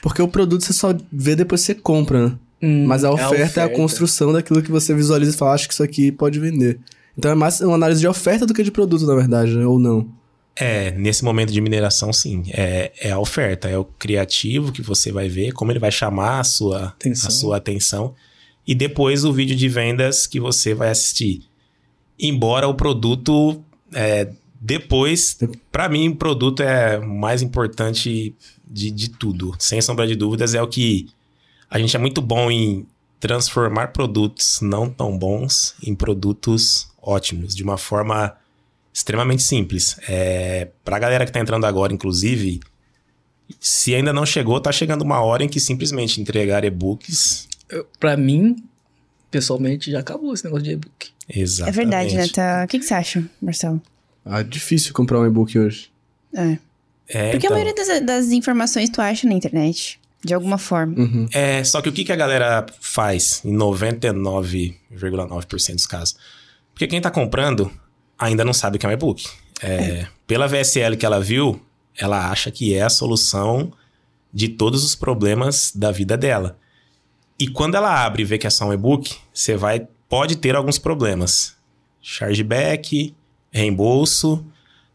Porque o produto você só vê depois que você compra, né? Hum, Mas a oferta, é a oferta, é a construção daquilo que você visualiza e fala, acho que isso aqui pode vender. Então é mais uma análise de oferta do que de produto, na verdade, né? ou não? É, nesse momento de mineração, sim. É, é a oferta, é o criativo que você vai ver, como ele vai chamar a sua atenção. a sua atenção. E depois o vídeo de vendas que você vai assistir. Embora o produto, é, depois, para mim, o produto é mais importante de, de tudo. Sem sombra de dúvidas, é o que a gente é muito bom em transformar produtos não tão bons em produtos ótimos, de uma forma extremamente simples. É, pra galera que tá entrando agora, inclusive, se ainda não chegou, tá chegando uma hora em que simplesmente entregar e-books. Pra mim, pessoalmente, já acabou esse negócio de e-book. É Exatamente. verdade, né? Tá... O que, que você acha, Marcelo? Ah, difícil comprar um e-book hoje. É. É, Porque então, a maioria das, das informações tu acha na internet. De alguma forma. Uhum. é, só que o que, que a galera faz em 99,9% dos casos? Porque quem tá comprando ainda não sabe o que é um e-book. É, Pela VSL que ela viu, ela acha que é a solução de todos os problemas da vida dela. E quando ela abre e vê que é só um e-book, você vai pode ter alguns problemas. Chargeback, reembolso,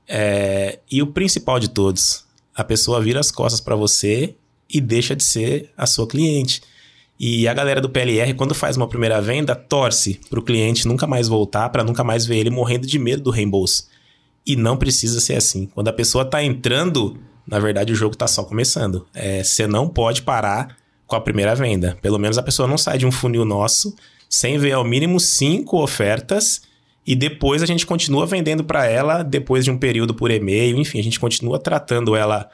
é, e o principal de todos, a pessoa vira as costas para você e deixa de ser a sua cliente. E a galera do PLR, quando faz uma primeira venda, torce para o cliente nunca mais voltar, para nunca mais ver ele morrendo de medo do reembolso. E não precisa ser assim. Quando a pessoa está entrando, na verdade o jogo está só começando. É, você não pode parar com a primeira venda. Pelo menos a pessoa não sai de um funil nosso sem ver ao mínimo cinco ofertas e depois a gente continua vendendo para ela depois de um período por e-mail. Enfim, a gente continua tratando ela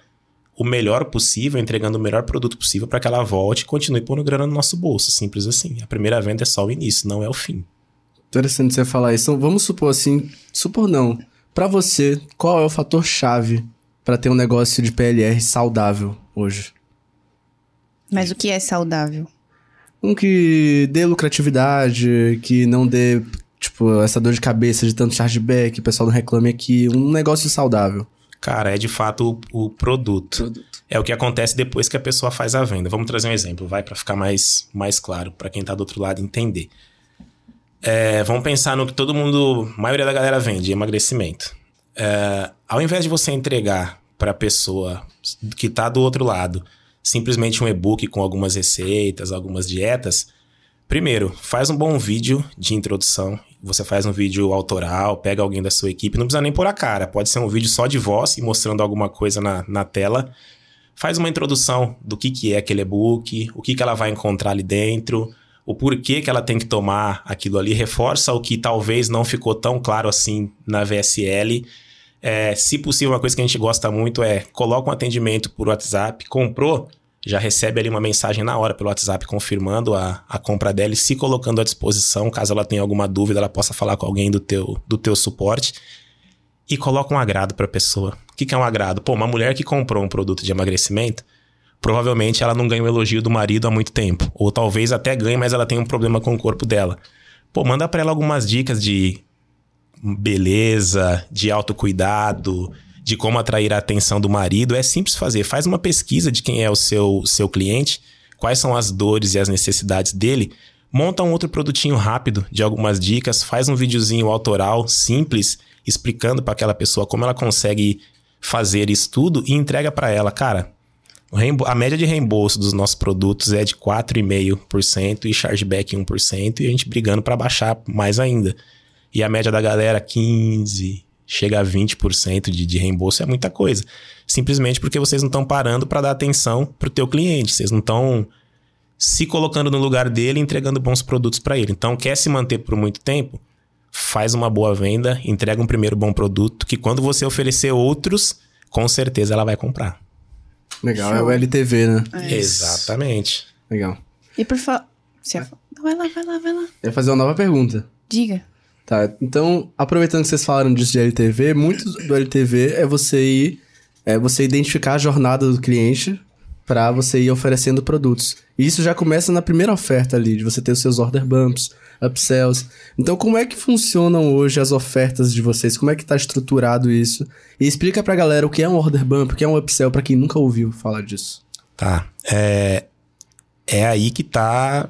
o melhor possível, entregando o melhor produto possível para que ela volte e continue pondo grana no nosso bolso. Simples assim. A primeira venda é só o início, não é o fim. Interessante você falar isso. Então, vamos supor assim, supor não. Pra você, qual é o fator chave pra ter um negócio de PLR saudável hoje? Mas o que é saudável? Um que dê lucratividade, que não dê, tipo, essa dor de cabeça de tanto chargeback, o pessoal não reclame aqui. Um negócio saudável. Cara, é de fato o, o produto. Produto. É o que acontece depois que a pessoa faz a venda. Vamos trazer um exemplo, vai, para ficar mais, mais claro, para quem tá do outro lado entender. É, vamos pensar no que todo mundo, a maioria da galera vende, emagrecimento. É, ao invés de você entregar para a pessoa que tá do outro lado simplesmente um e-book com algumas receitas, algumas dietas, primeiro, faz um bom vídeo de introdução. Você faz um vídeo autoral, pega alguém da sua equipe, não precisa nem pôr a cara, pode ser um vídeo só de voz e mostrando alguma coisa na, na tela faz uma introdução do que, que é aquele e-book, o que, que ela vai encontrar ali dentro, o porquê que ela tem que tomar aquilo ali, reforça o que talvez não ficou tão claro assim na VSL. É, se possível, uma coisa que a gente gosta muito é coloca um atendimento por WhatsApp, comprou, já recebe ali uma mensagem na hora pelo WhatsApp confirmando a, a compra dela e se colocando à disposição, caso ela tenha alguma dúvida, ela possa falar com alguém do teu, do teu suporte e coloca um agrado para a pessoa. O que, que é um agrado? Pô, uma mulher que comprou um produto de emagrecimento, provavelmente ela não ganha o elogio do marido há muito tempo. Ou talvez até ganhe, mas ela tem um problema com o corpo dela. Pô, manda para ela algumas dicas de beleza, de autocuidado, de como atrair a atenção do marido. É simples fazer. Faz uma pesquisa de quem é o seu, seu cliente, quais são as dores e as necessidades dele. Monta um outro produtinho rápido de algumas dicas, faz um videozinho autoral simples explicando para aquela pessoa como ela consegue fazer isso tudo e entrega para ela, cara. A média de reembolso dos nossos produtos é de 4,5% e chargeback 1%, e a gente brigando para baixar mais ainda. E a média da galera 15, chega a 20% de, de reembolso é muita coisa. Simplesmente porque vocês não estão parando para dar atenção pro teu cliente, vocês não estão se colocando no lugar dele, e entregando bons produtos para ele. Então, quer se manter por muito tempo? faz uma boa venda, entrega um primeiro bom produto, que quando você oferecer outros, com certeza ela vai comprar. Legal, Show. é o LTV, né? É. Exatamente. Legal. E por favor. Vai lá, vai lá, vai lá. Eu ia fazer uma nova pergunta. Diga. Tá, então, aproveitando que vocês falaram disso de LTV, muito do LTV é você ir, é você identificar a jornada do cliente para você ir oferecendo produtos. E isso já começa na primeira oferta ali, de você ter os seus order bumps, upsells. Então, como é que funcionam hoje as ofertas de vocês? Como é que tá estruturado isso? E explica pra galera o que é um order bump, o que é um upsell, para quem nunca ouviu falar disso. Tá. É, é aí que tá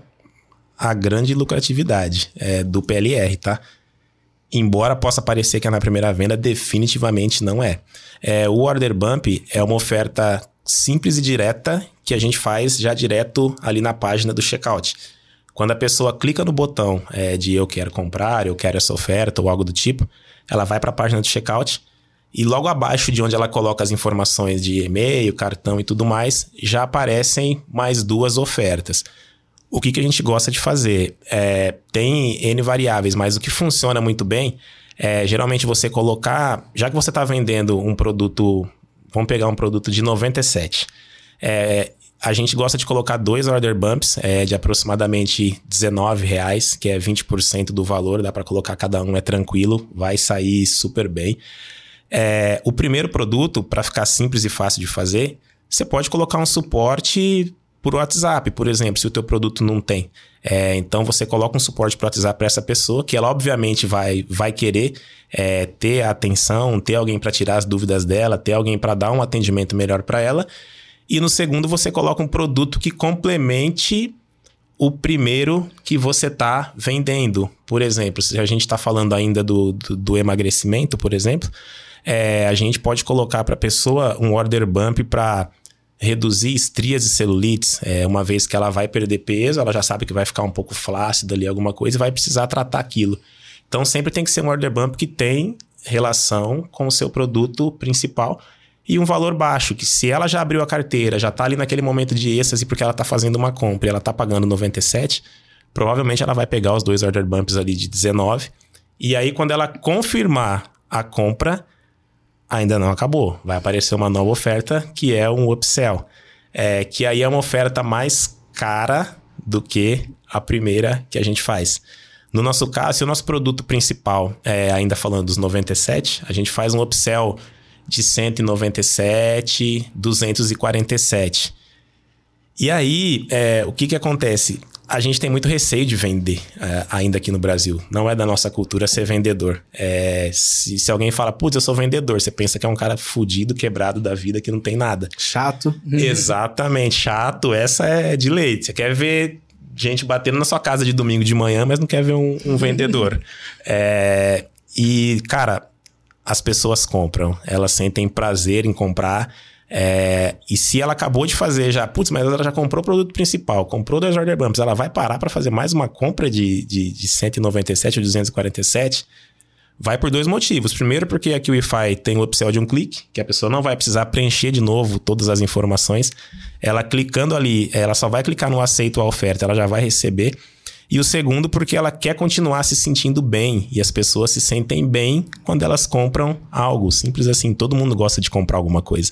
a grande lucratividade é, do PLR, tá? Embora possa parecer que é na primeira venda, definitivamente não é. é. O Order Bump é uma oferta simples e direta que a gente faz já direto ali na página do checkout. Quando a pessoa clica no botão é, de eu quero comprar, eu quero essa oferta ou algo do tipo, ela vai para a página do checkout e logo abaixo de onde ela coloca as informações de e-mail, cartão e tudo mais, já aparecem mais duas ofertas. O que, que a gente gosta de fazer? É, tem N variáveis, mas o que funciona muito bem é geralmente você colocar. Já que você está vendendo um produto. Vamos pegar um produto de 97. É, a gente gosta de colocar dois order bumps é, de aproximadamente 19 reais, que é 20% do valor, dá para colocar cada um, é tranquilo, vai sair super bem. É, o primeiro produto, para ficar simples e fácil de fazer, você pode colocar um suporte por WhatsApp, por exemplo, se o teu produto não tem. É, então você coloca um suporte para WhatsApp para essa pessoa, que ela obviamente vai, vai querer é, ter atenção, ter alguém para tirar as dúvidas dela, ter alguém para dar um atendimento melhor para ela. E no segundo você coloca um produto que complemente o primeiro que você está vendendo. Por exemplo, se a gente está falando ainda do, do, do, emagrecimento, por exemplo, é, a gente pode colocar para a pessoa um order bump para reduzir estrias e celulites, é, uma vez que ela vai perder peso, ela já sabe que vai ficar um pouco flácida ali, alguma coisa, e vai precisar tratar aquilo. Então sempre tem que ser um order bump que tem relação com o seu produto principal e um valor baixo, que se ela já abriu a carteira, já está ali naquele momento de êxtase porque ela está fazendo uma compra e ela está pagando 97, provavelmente ela vai pegar os dois order bumps ali de 19. E aí quando ela confirmar a compra, ainda não acabou. Vai aparecer uma nova oferta que é um upsell. É, que aí é uma oferta mais cara do que a primeira que a gente faz. No nosso caso, se o nosso produto principal, é, ainda falando dos 97, a gente faz um upsell de 197, 247. E aí, é, o que, que acontece? A gente tem muito receio de vender é, ainda aqui no Brasil. Não é da nossa cultura ser vendedor. É, se, se, alguém fala, putz, eu sou vendedor, você pensa que é um cara fudido, quebrado da vida, que não tem nada. Chato. Exatamente, chato. Essa é de leite. Você quer ver gente batendo na sua casa de domingo de manhã, mas não quer ver um, um vendedor. É, e, cara, as pessoas compram. Elas sentem prazer em comprar. É, e se ela acabou de fazer já, putz, mas ela já comprou o produto principal, comprou dois order bumps, ela vai parar para fazer mais uma compra de, de, de 197 ou 247? Vai por dois motivos. Primeiro, porque aqui o Wi-Fi tem o upsell de um clique, que a pessoa não vai precisar preencher de novo todas as informações. Ela clicando ali, ela só vai clicar no aceito a oferta, ela já vai receber. E o segundo, porque ela quer continuar se sentindo bem. E as pessoas se sentem bem quando elas compram algo. Simples assim, todo mundo gosta de comprar alguma coisa.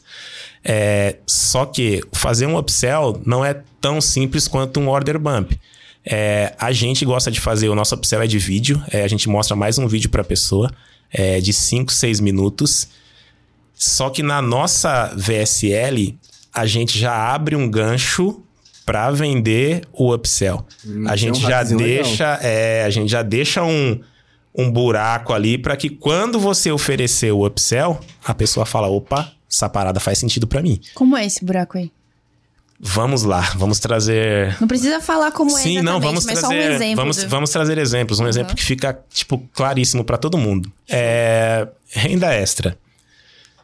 É, só que fazer um upsell não é tão simples quanto um order bump. É, a gente gosta de fazer, o nosso upsell é de vídeo. É, a gente mostra mais um vídeo para a pessoa é, de 5, 6 minutos. Só que na nossa VSL, a gente já abre um gancho para vender o upsell. Hum, a gente um já deixa, é, a gente já deixa um, um buraco ali para que quando você oferecer o upsell, a pessoa fala, opa, essa parada faz sentido para mim. Como é esse buraco aí? Vamos lá, vamos trazer. Não precisa falar como é Sim, não, vamos trazer. Um exemplo vamos, do... vamos trazer exemplos, um uhum. exemplo que fica tipo claríssimo para todo mundo. É renda extra.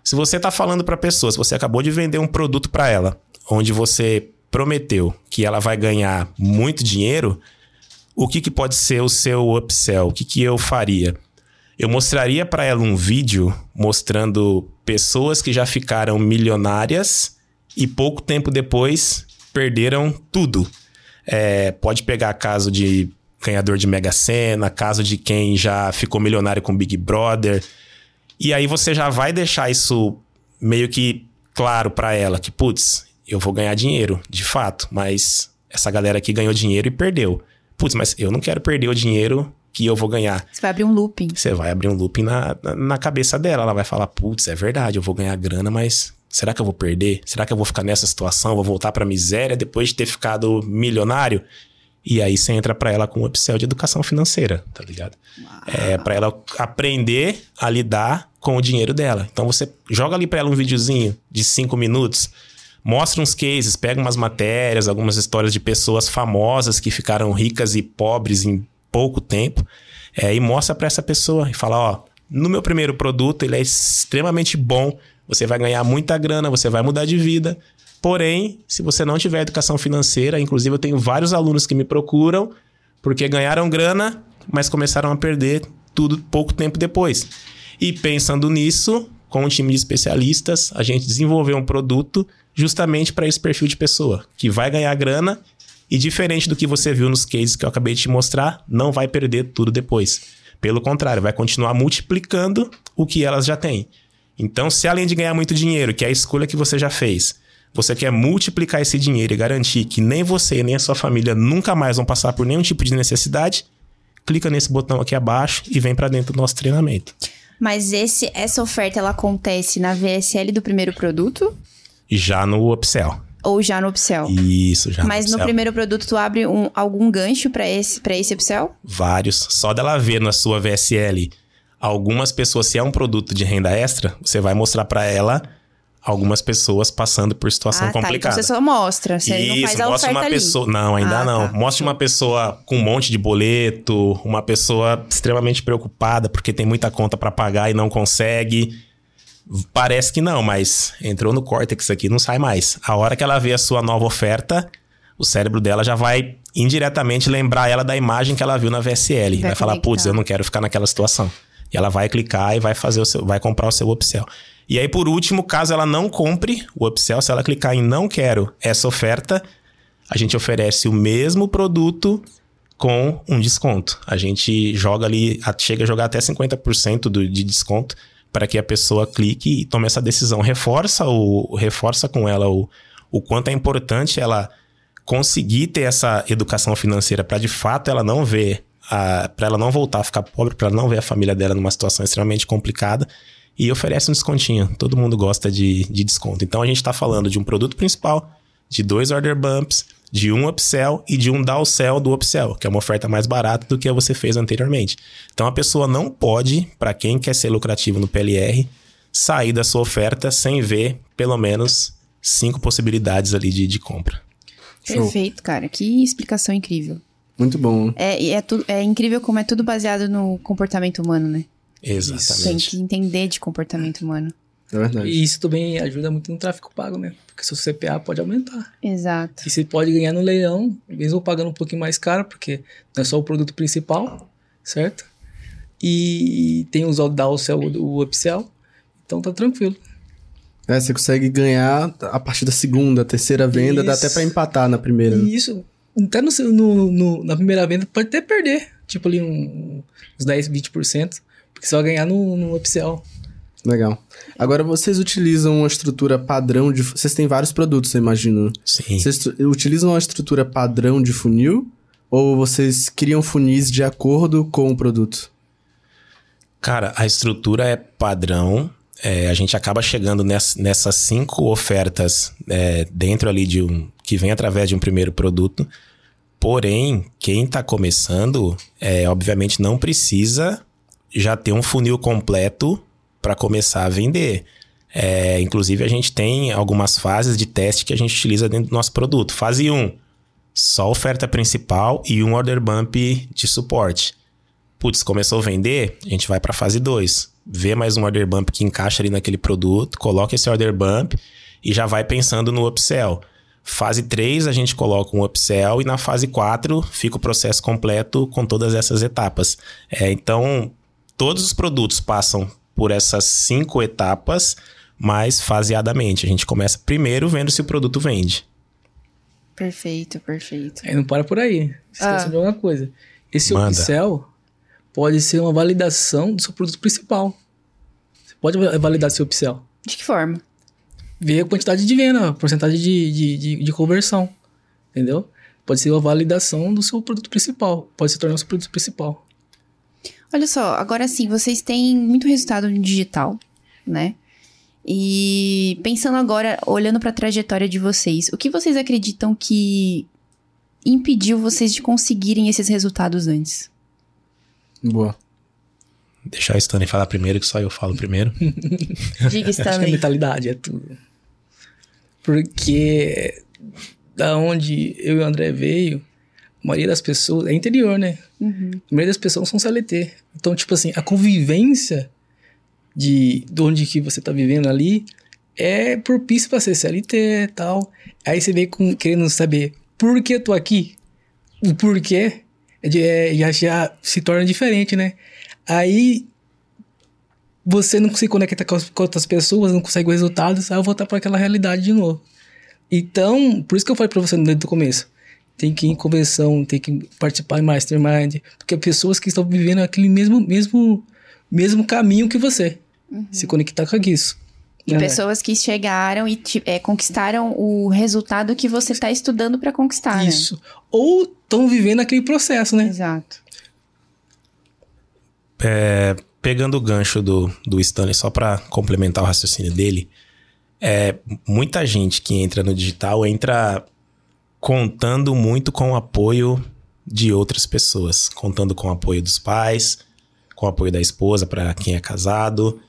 Se você está falando para pessoa, se você acabou de vender um produto para ela, onde você prometeu que ela vai ganhar muito dinheiro, o que, que pode ser o seu upsell? O que, que eu faria? Eu mostraria para ela um vídeo mostrando pessoas que já ficaram milionárias e pouco tempo depois perderam tudo. É, pode pegar caso de ganhador de Mega Sena, caso de quem já ficou milionário com Big Brother. E aí você já vai deixar isso meio que claro para ela que, putz, eu vou ganhar dinheiro, de fato, mas essa galera aqui ganhou dinheiro e perdeu. Putz, mas eu não quero perder o dinheiro que eu vou ganhar. Você vai abrir um looping. Você vai abrir um looping na, na, na cabeça dela. Ela vai falar: putz, é verdade, eu vou ganhar grana, mas será que eu vou perder? Será que eu vou ficar nessa situação? Vou voltar pra miséria depois de ter ficado milionário? E aí você entra para ela com o upsell de educação financeira, tá ligado? Uau. É para ela aprender a lidar com o dinheiro dela. Então você joga ali para ela um videozinho de cinco minutos mostra uns cases, pega umas matérias, algumas histórias de pessoas famosas que ficaram ricas e pobres em pouco tempo, é, e mostra para essa pessoa e fala, ó, no meu primeiro produto ele é extremamente bom, você vai ganhar muita grana, você vai mudar de vida. Porém, se você não tiver educação financeira, inclusive eu tenho vários alunos que me procuram porque ganharam grana, mas começaram a perder tudo pouco tempo depois. E pensando nisso, com um time de especialistas, a gente desenvolveu um produto justamente para esse perfil de pessoa, que vai ganhar grana E diferente do que você viu nos cases que eu acabei de te mostrar, não vai perder tudo depois. Pelo contrário, vai continuar multiplicando o que elas já têm. Então, se além de ganhar muito dinheiro, que é a escolha que você já fez, você quer multiplicar esse dinheiro e garantir que nem você nem a sua família nunca mais vão passar por nenhum tipo de necessidade, clica nesse botão aqui abaixo e vem para dentro do nosso treinamento. Mas esse, essa oferta ela acontece na VSL do primeiro produto Já no upsell. ou já no upsell? Isso, já Mas no no upsell. primeiro produto tu abre um, algum gancho pra esse, pra esse upsell? Vários. Só dela ver na sua VSL algumas pessoas, se é um produto de renda extra, você vai mostrar para ela algumas pessoas passando por situação ah, tá. complicada. Então você só mostra. Você não faz a mostra uma ali. pessoa. Não, ainda Ah, não. tá. Mostra uma pessoa com um monte de boleto, uma pessoa extremamente preocupada porque tem muita conta para pagar e não consegue. Parece que não, mas entrou no córtex aqui, não sai mais. A hora que ela vê a sua nova oferta, o cérebro dela já vai indiretamente lembrar ela da imagem que ela viu na VSL. Vai, Vai falar, putz, eu não quero ficar naquela situação. E ela vai clicar e vai fazer o seu, vai comprar o seu upsell. E aí, por último, caso ela não compre o upsell, se ela clicar em não quero essa oferta, a gente oferece o mesmo produto com um desconto. A gente joga ali, chega a jogar até 50% do, de desconto para que a pessoa clique e tome essa decisão. Reforça, o, reforça com ela o, o quanto é importante ela conseguir ter essa educação financeira para de fato ela não ver, para ela não voltar a ficar pobre, para não ver a família dela numa situação extremamente complicada e oferece um descontinho. Todo mundo gosta de, de desconto. Então a gente está falando de um produto principal, de dois order bumps, de um upsell e de um downsell do upsell, que é uma oferta mais barata do que a você fez anteriormente. Então a pessoa não pode, para quem quer ser lucrativo no PLR, sair da sua oferta sem ver pelo menos cinco possibilidades ali de, de compra. Show. Perfeito, cara. Que explicação incrível. Muito bom. É, é, tu, é incrível como é tudo baseado no comportamento humano, né? Tem Exatamente. que entender de comportamento humano. É verdade. E isso também ajuda muito no tráfego pago, né? Porque seu CPA pode aumentar. Exato. E você pode ganhar no leilão, mesmo pagando um pouquinho mais caro, porque não é só o produto principal, certo? E tem os downsell, o upsell. Então tá tranquilo. É, você consegue ganhar a partir da segunda, terceira venda, dá Isso. até pra empatar na primeira. né? Isso, até no, no- no- na primeira venda, pode até perder. Tipo ali um, uns 10, 20%. Porque você vai ganhar no, no upsell. Legal. Agora, vocês utilizam uma estrutura padrão de... Vocês têm vários produtos, eu imagino. Sim. Vocês utilizam uma estrutura padrão de funil? Ou vocês criam funis de acordo com o produto? Cara, a estrutura é padrão. É, a gente acaba chegando ness- nessas cinco ofertas é, dentro ali de um. que vem através de um primeiro produto. Porém, quem está começando, é, obviamente, não precisa já ter um funil completo para começar a vender. É, inclusive, a gente tem algumas fases de teste que a gente utiliza dentro do nosso produto. Fase 1, só oferta principal e um order bump de suporte. Putz, começou a vender, a gente vai para fase 2. Vê mais um order bump que encaixa ali naquele produto, coloca esse order bump e já vai pensando no upsell. Fase 3, a gente coloca um upsell e na fase 4 fica o processo completo com todas essas etapas. É, então, todos os produtos passam por essas cinco etapas, mas faseadamente. A gente começa primeiro vendo se o produto vende. Perfeito, perfeito. Aí não para por aí. Esqueça Ah. de alguma coisa. Esse Manda. upsell pode ser uma validação do seu produto principal. Você pode va- validar seu upsell. De que forma? Ver a quantidade de venda, a porcentagem de, de, de, de conversão. Entendeu? Pode ser uma validação do seu produto principal. Pode se tornar o seu produto principal. Olha só, agora sim, vocês têm muito resultado no digital, né? E pensando agora, olhando para a trajetória de vocês, o que vocês acreditam que impediu vocês de conseguirem esses resultados antes? Boa. Deixar o Stanley falar primeiro, que só eu falo primeiro. Diga, Acho que a Stanley. mentalidade é tudo. Porque da onde eu e o André veio, a maioria das pessoas é interior, né? Uhum. A maioria das pessoas são CLT. Então, tipo assim, a convivência de, de onde que você tá vivendo ali é propício pra ser CLT e tal. Aí você vem com, querendo saber por que eu tô aqui. O porquê é é, já, já se torna diferente, né? Aí você não se conecta com, com outras pessoas, não consegue o resultado, você vai voltar para aquela realidade de novo. Então, por isso que eu falei pra você desde o começo, tem que ir em convenção, tem que participar em mastermind, porque pessoas que estão vivendo aquele mesmo mesmo mesmo caminho que você, se conectar com isso. E né? pessoas que chegaram e ti- é, conquistaram o resultado que você está estudando para conquistar, né? Isso. Ou estão vivendo aquele processo, né? Exato. É, pegando o gancho do, do Stanley, só para complementar o raciocínio dele, é, muita gente que entra no digital entra contando muito com o apoio de outras pessoas, contando com o apoio dos pais, com o apoio da esposa para quem é casado.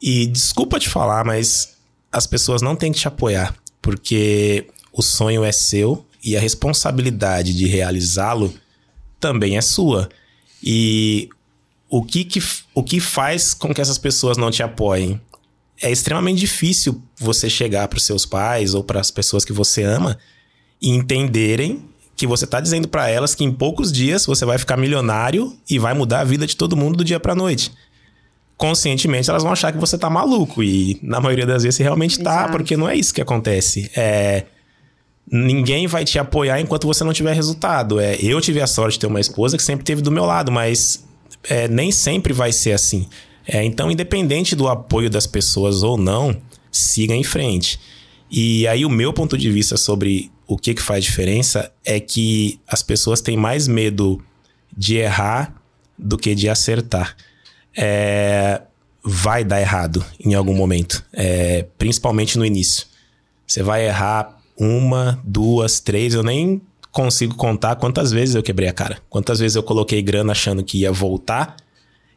E desculpa te falar, mas as pessoas não têm que te apoiar, porque o sonho é seu e a responsabilidade de realizá-lo também é sua. E o que, que, o que faz com que essas pessoas não te apoiem? É extremamente difícil você chegar para os seus pais ou para as pessoas que você ama e entenderem que você está dizendo para elas que em poucos dias você vai ficar milionário e vai mudar a vida de todo mundo do dia para noite. Conscientemente elas vão achar que você tá maluco e na maioria das vezes você realmente tá, Exato. porque não é isso que acontece. É ninguém vai te apoiar enquanto você não tiver resultado. É, eu tive a sorte de ter uma esposa que sempre esteve do meu lado, mas é, nem sempre vai ser assim. É, então, independente do apoio das pessoas ou não, siga em frente. E aí, o meu ponto de vista sobre o que, que faz diferença é que as pessoas têm mais medo de errar do que de acertar. É, vai dar errado em algum momento, é, principalmente no início. Você vai errar uma, duas, três, eu nem consigo contar quantas vezes eu quebrei a cara. Quantas vezes eu coloquei grana achando que ia voltar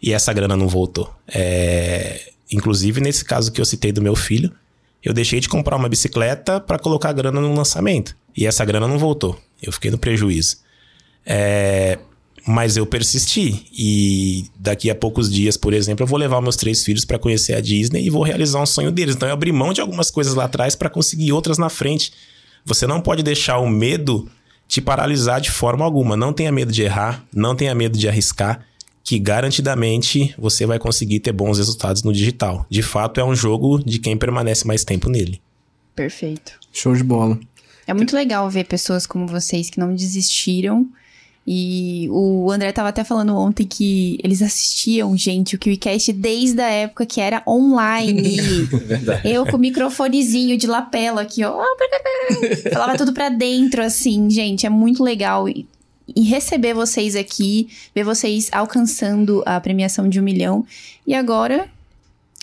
e essa grana não voltou. É, inclusive, nesse caso que eu citei do meu filho, eu deixei de comprar uma bicicleta para colocar grana no lançamento. E essa grana não voltou. Eu fiquei no prejuízo. É, mas eu persisti. E daqui a poucos dias, por exemplo, eu vou levar meus três filhos para conhecer a Disney e vou realizar um sonho deles. Então eu abri mão de algumas coisas lá atrás para conseguir outras na frente. Você não pode deixar o medo te paralisar de forma alguma. Não tenha medo de errar, não tenha medo de arriscar, que garantidamente você vai conseguir ter bons resultados no digital. De fato, é um jogo de quem permanece mais tempo nele. Perfeito. Show de bola. É muito legal ver pessoas como vocês que não desistiram. E o André tava até falando ontem que eles assistiam, gente, o KiwiCast desde a época que era online. Eu com o microfonezinho de lapela aqui, ó. Falava tudo pra dentro, assim, gente. É muito legal. E, e receber vocês aqui, ver vocês alcançando a premiação de um milhão. E agora,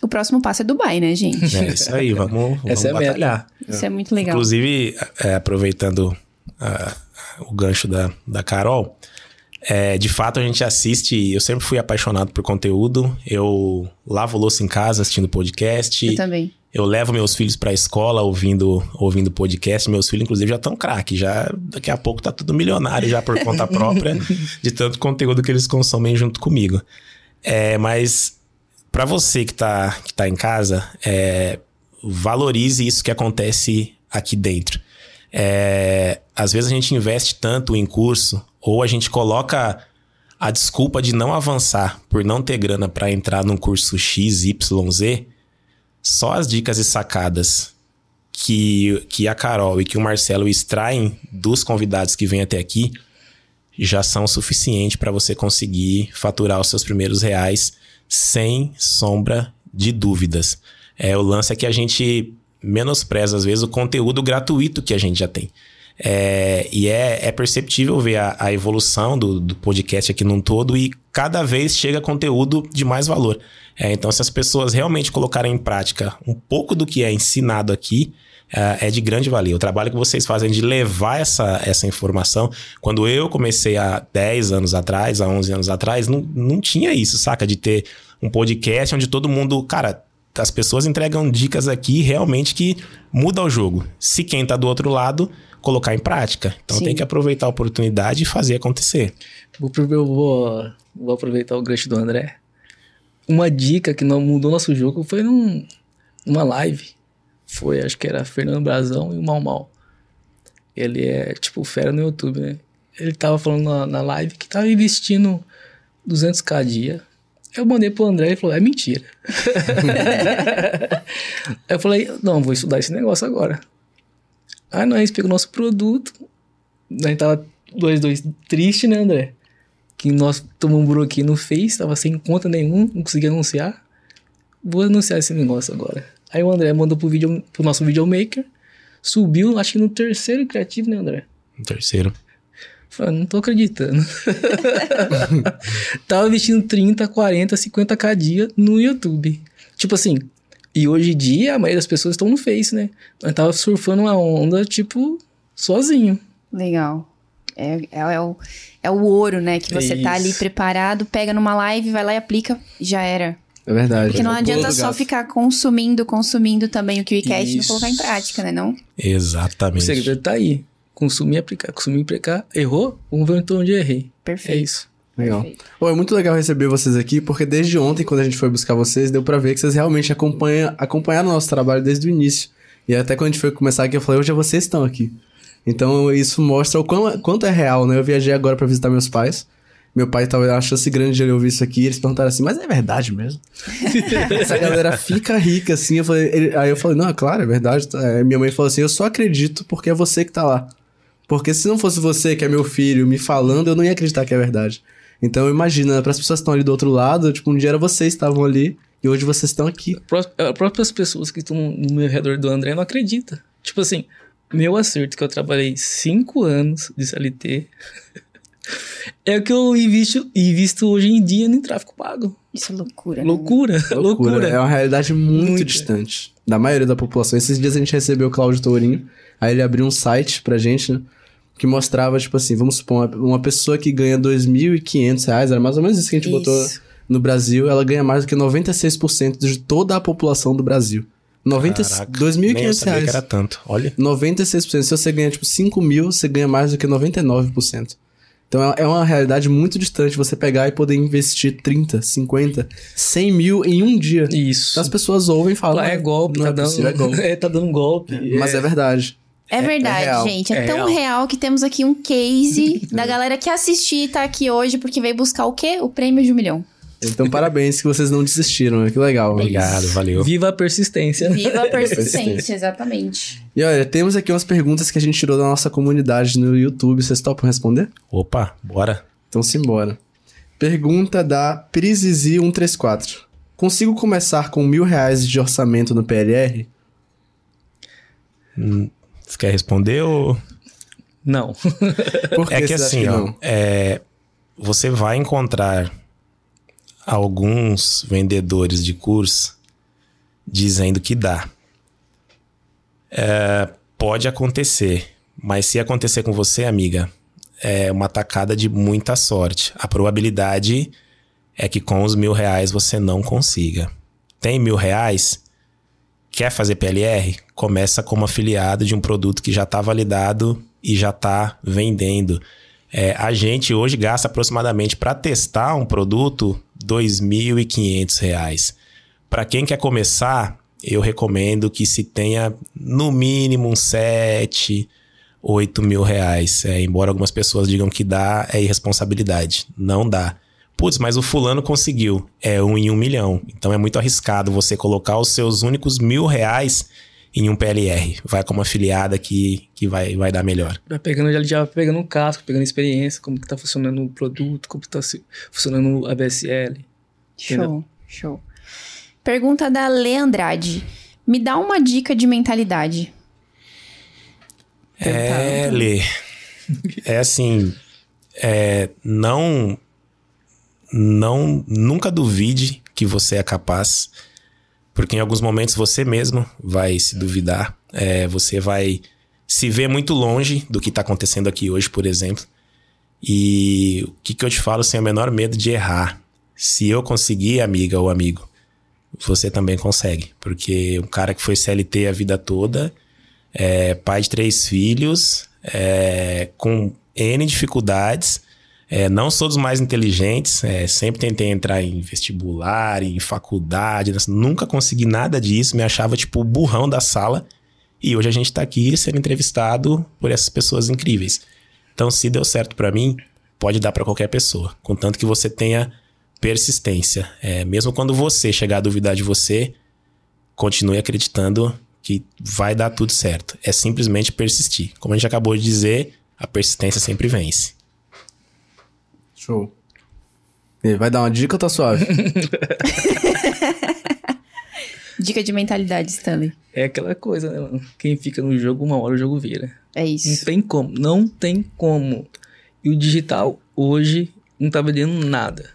o próximo passo é Dubai, né, gente? É isso aí, vamos, vamos é meta. batalhar. Isso é muito legal. Inclusive, é, aproveitando ah, o gancho da, da Carol, é, de fato a gente assiste. Eu sempre fui apaixonado por conteúdo. Eu lavo louça em casa assistindo podcast. Eu também. Eu levo meus filhos pra escola ouvindo ouvindo podcast. Meus filhos, inclusive, já estão craque. Já daqui a pouco tá tudo milionário já por conta própria de tanto conteúdo que eles consomem junto comigo. É, mas para você que tá, que tá em casa, é, valorize isso que acontece aqui dentro. É, às vezes a gente investe tanto em curso ou a gente coloca a desculpa de não avançar por não ter grana para entrar num curso X, Y, Z. Só as dicas e sacadas que, que a Carol e que o Marcelo extraem dos convidados que vêm até aqui já são suficiente para você conseguir faturar os seus primeiros reais sem sombra de dúvidas. É, o lance é que a gente menospreza, às vezes, o conteúdo gratuito que a gente já tem. É, e é, é perceptível ver a, a evolução do, do podcast aqui num todo e cada vez chega conteúdo de mais valor. É, então, se as pessoas realmente colocarem em prática um pouco do que é ensinado aqui, é, é de grande valia. O trabalho que vocês fazem de levar essa, essa informação. Quando eu comecei há 10 anos atrás, há 11 anos atrás, não, não tinha isso, saca? De ter um podcast onde todo mundo. Cara, as pessoas entregam dicas aqui realmente que muda o jogo. Se quem tá do outro lado colocar em prática. Então Sim. tem que aproveitar a oportunidade e fazer acontecer. Vou, vou, vou aproveitar o gancho do André. Uma dica que não mudou nosso jogo foi num, numa live. Foi, acho que era Fernando Brazão e o Mal Mal. Ele é, tipo, fera no YouTube, né? Ele tava falando na, na live que tava investindo 200k a dia. Eu mandei pro André e ele falou, é mentira. Aí eu falei, não, vou estudar esse negócio agora. Aí nós pegamos nosso produto, A gente tava dois, dois triste, né, André? Que nós tomamos um aqui no Face, tava sem conta nenhum, não conseguia anunciar. Vou anunciar esse negócio agora. Aí o André mandou pro, video, pro nosso videomaker, subiu, acho que no terceiro criativo, né, André? No terceiro. Falei, não tô acreditando. Tava investindo 30, 40, 50 k dia no YouTube. Tipo assim, e hoje em dia a maioria das pessoas estão no Face, né? Eu tava surfando uma onda, tipo, sozinho. Legal. É, é, é o, é o ouro, né? Que você tá ali Isso. preparado, pega numa live, vai lá e aplica, já era. É verdade. Porque não É o adianta só gato. ficar consumindo, consumindo também o KiwiCast e não Isso. colocar em prática, né? Não? O Exatamente. segredo tá aí. Consumir, aplicar, consumir, aplicar. Errou? Vamos ver então onde errei. Perfeito. É isso. Legal. Pô, é muito legal receber vocês aqui, porque desde ontem, quando a gente foi buscar vocês, deu pra ver que vocês realmente acompanham, acompanharam o nosso trabalho desde o início. E até quando a gente foi começar aqui, eu falei, hoje vocês estão aqui. Então isso mostra o quão- quanto é real, né? Eu viajei agora pra visitar meus pais. Meu pai tava uma chance grande de ele ouvir isso aqui. Eles perguntaram assim, mas é verdade mesmo? Essa galera fica rica assim. Eu falei, ele- aí eu falei, não, é claro, é verdade. Aí minha mãe falou assim, eu só acredito porque é você que tá lá. Porque se não fosse você, que é meu filho, me falando, eu não ia acreditar que é verdade. Então imagina, para as pessoas que estão ali do outro lado, tipo, um dia era vocês que estavam ali e hoje vocês estão aqui. As próprias pessoas que estão no meu redor do André não acreditam. Tipo assim, meu acerto que eu trabalhei cinco anos de CLT é o que eu invisto, invisto hoje em dia em tráfico pago. Isso é loucura. né? Loucura, loucura. É uma realidade muito Muita. distante da maioria da população. Esses dias a gente recebeu o Cláudio Tourinho, aí ele abriu um site pra gente, né? Que mostrava, tipo assim, vamos supor, uma- uma pessoa que ganha 2.500 reais, era mais ou menos isso que a gente botou Isso. no Brasil, ela ganha mais do que 96% de toda a população do Brasil. 90, Caraca, R$ nem eu 2.500 sabia reais. que era tanto. Olha. 96%. Se você ganha, tipo, 5 mil, você ganha mais do que 99%. Então é- é uma realidade muito distante você pegar e poder investir 30, 50, 100 mil em um dia. Isso. Então as pessoas ouvem e falam. É golpe, não tá, é dando, possível, é golpe. é, tá dando golpe. Mas é verdade. É verdade, real. gente. É, É tão real. real. que temos aqui um case da galera que assistir e tá aqui hoje porque veio buscar o quê? O prêmio de um milhão. Então parabéns que vocês não desistiram, né? Que legal. Obrigado, valeu. Viva a persistência. Viva a persistência, exatamente. E olha, temos aqui umas perguntas que a gente tirou da nossa comunidade no YouTube. Vocês topam responder? Opa, bora. Então simbora. Pergunta da Prizizi134. Consigo começar com mil reais de orçamento no PLR? Você quer responder ou... Não. Por É que assim, ó, é, você vai encontrar alguns vendedores de curso dizendo que dá. É, pode acontecer, mas se acontecer com você, amiga, é uma tacada de muita sorte. A probabilidade é que com os mil reais você não consiga. Tem mil reais? Quer fazer PLR? Começa como afiliado de um produto que já está validado e já está vendendo. É, a gente hoje gasta aproximadamente para testar um produto 2.500 reais. Para quem quer começar, eu recomendo que se tenha no mínimo uns 7, 8 mil reais. É, embora algumas pessoas digam que dá, é irresponsabilidade. Não dá. Putz, mas o fulano conseguiu. É um em um milhão. Então é muito arriscado você colocar os seus únicos mil reais em um PLR. Vai como afiliada que, que vai, vai dar melhor. Vai pegando, já, já vai pegando um casco, pegando experiência, como que tá funcionando o produto, como que tá funcionando a BSL. Show, show. Pergunta da Lê Andrade. Me dá uma dica de mentalidade. É, Lê. É assim, é, não, não, nunca duvide que você é capaz, porque em alguns momentos você mesmo vai se duvidar. É, você vai se ver muito longe do que está acontecendo aqui hoje, por exemplo. E o que, que eu te falo sem o menor medo de errar? Se eu conseguir, amiga ou amigo, você também consegue. Porque um cara que foi CLT a vida toda, é, pai de três filhos, é, com N dificuldades. É, não sou dos mais inteligentes, é, sempre tentei entrar em vestibular, em faculdade, nunca consegui nada disso, me achava tipo o burrão da sala. E hoje a gente tá aqui sendo entrevistado por essas pessoas incríveis. Então, se deu certo para mim, pode dar para qualquer pessoa, contanto que você tenha persistência. É, mesmo quando você chegar a duvidar de você, continue acreditando que vai dar tudo certo. É simplesmente persistir. Como a gente acabou de dizer, a persistência sempre vence. Show. E aí, vai dar uma dica ou tá suave? Dica de mentalidade, Stanley. É aquela coisa, né, mano? Quem fica no jogo, uma hora o jogo vira. É Não isso. tem como, não tem como. E o digital hoje não tá vendendo nada.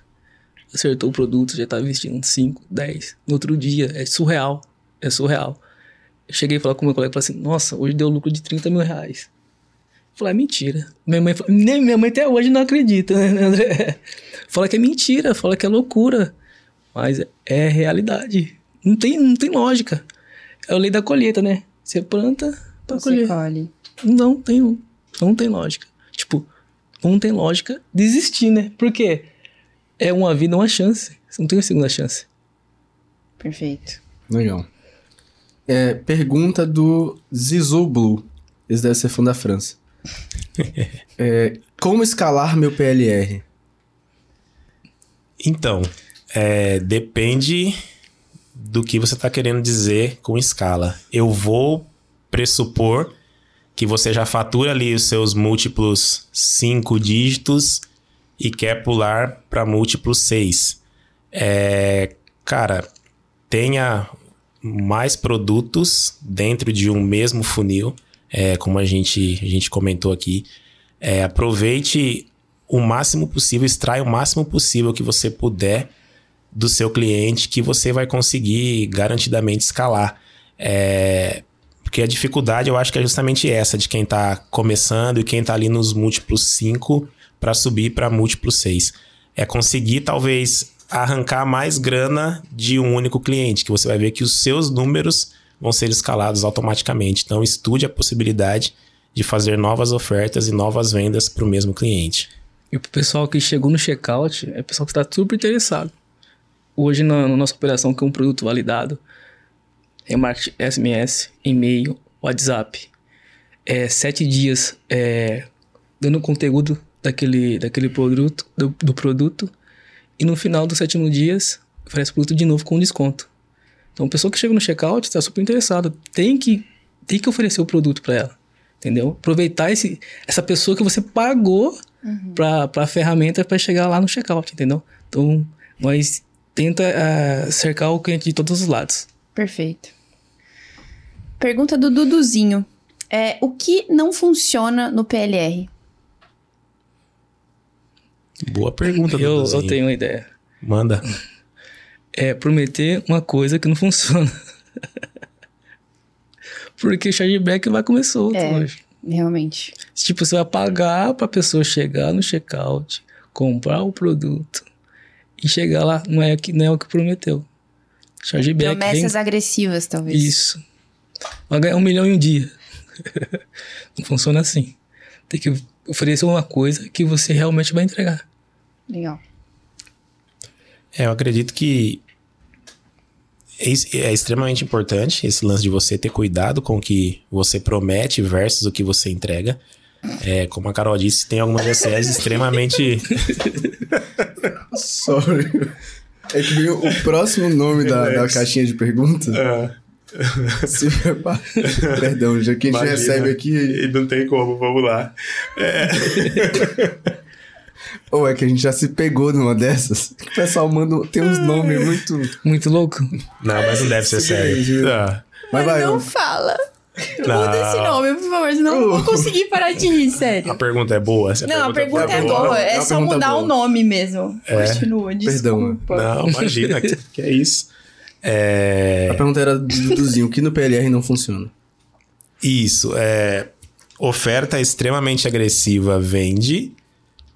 Acertou o produto, já tá investindo 5, 10. No outro dia, é surreal. É surreal. Eu cheguei a falar com meu colega e falei assim: Nossa, hoje deu lucro de 30 mil reais. Eu falei: é mentira. Minha mãe, nem minha mãe até hoje não acredita, né, André? Fala que é mentira, fala que é loucura. Mas é realidade. Não tem, não tem lógica. É a lei da colheita, né? Você planta pra Você colher. colhe. Não tem, não tem lógica. Tipo, não tem lógica de existir, né? Porque é uma vida, uma chance. Você não tem uma segunda chance. Perfeito. Legal. É, pergunta do Zizou Blue. Esse deve ser fã da França. É, como escalar meu PLR? Então, é, depende do que você está querendo dizer com escala. Eu vou pressupor que você já fatura ali os seus múltiplos 5 dígitos e quer pular para múltiplos 6. É, cara, tenha mais produtos dentro de um mesmo funil, é, como a gente, a gente comentou aqui. É, aproveite o máximo possível, extrai o máximo possível que você puder do seu cliente, que você vai conseguir garantidamente escalar. É, porque a dificuldade eu acho que é justamente essa, de quem está começando e quem está ali nos múltiplos 5 para subir para múltiplos 6. É conseguir talvez arrancar mais grana de um único cliente, que você vai ver que os seus números vão ser escalados automaticamente. Então estude a possibilidade de fazer novas ofertas e novas vendas para o mesmo cliente. E pro pessoal que chegou no checkout, é o pessoal que está super interessado. Hoje, na, na nossa operação, que é um produto validado, remarketing SMS, e-mail, WhatsApp, é, sete dias é, dando conteúdo daquele, daquele produto, do, do produto, e no final dos sétimo dias, oferece o produto de novo com desconto. Então, a pessoa que chega no checkout está super interessada. Tem que, tem que oferecer o produto para ela. Entendeu? Aproveitar esse, essa pessoa que você pagou para a ferramenta para chegar lá no checkout, entendeu? Então, nós tenta eh, cercar o cliente de todos os lados. Perfeito. Pergunta do Duduzinho. É, o que não funciona no PLR? Boa pergunta, Eu, eu Duduzinho. tenho uma ideia. Manda. É prometer uma coisa que não funciona. Porque o chargeback vai comer solto É. hoje. Realmente. Tipo, você vai pagar pra pessoa chegar no checkout, comprar o produto e chegar lá, não é, que, não é o que prometeu. Chargeback vem Promessas agressivas, talvez. Isso. Vai ganhar um milhão em um dia. Não funciona assim. Tem que oferecer uma coisa que você realmente vai entregar. Legal. É, eu acredito que é é extremamente importante esse lance de você ter cuidado com o que você promete versus o que você entrega. É, como a Carol disse, tem algumas GCs extremamente. Sorry. É que veio o próximo nome da, da caixinha de perguntas. Se prepara. Perdão, já que a gente Imagina. recebe aqui. E não tem como, vamos lá. Ou é que a gente já se pegou numa dessas? O pessoal manda. Tem uns nomes muito. Muito louco? Não, mas não deve ser sério. Ah, Mas vai, não eu- fala. Não. Muda esse nome, por favor, senão eu não vou conseguir parar de rir, sério. a pergunta é boa. Se Não, a pergunta é boa. boa. É É só pergunta mudar boa. o nome mesmo. É. Continua, Perdão. desculpa. Não, imagina, que, que é isso. É. A pergunta era do Duduzinho: o que no PLR não funciona? Isso, é. Oferta extremamente agressiva vende,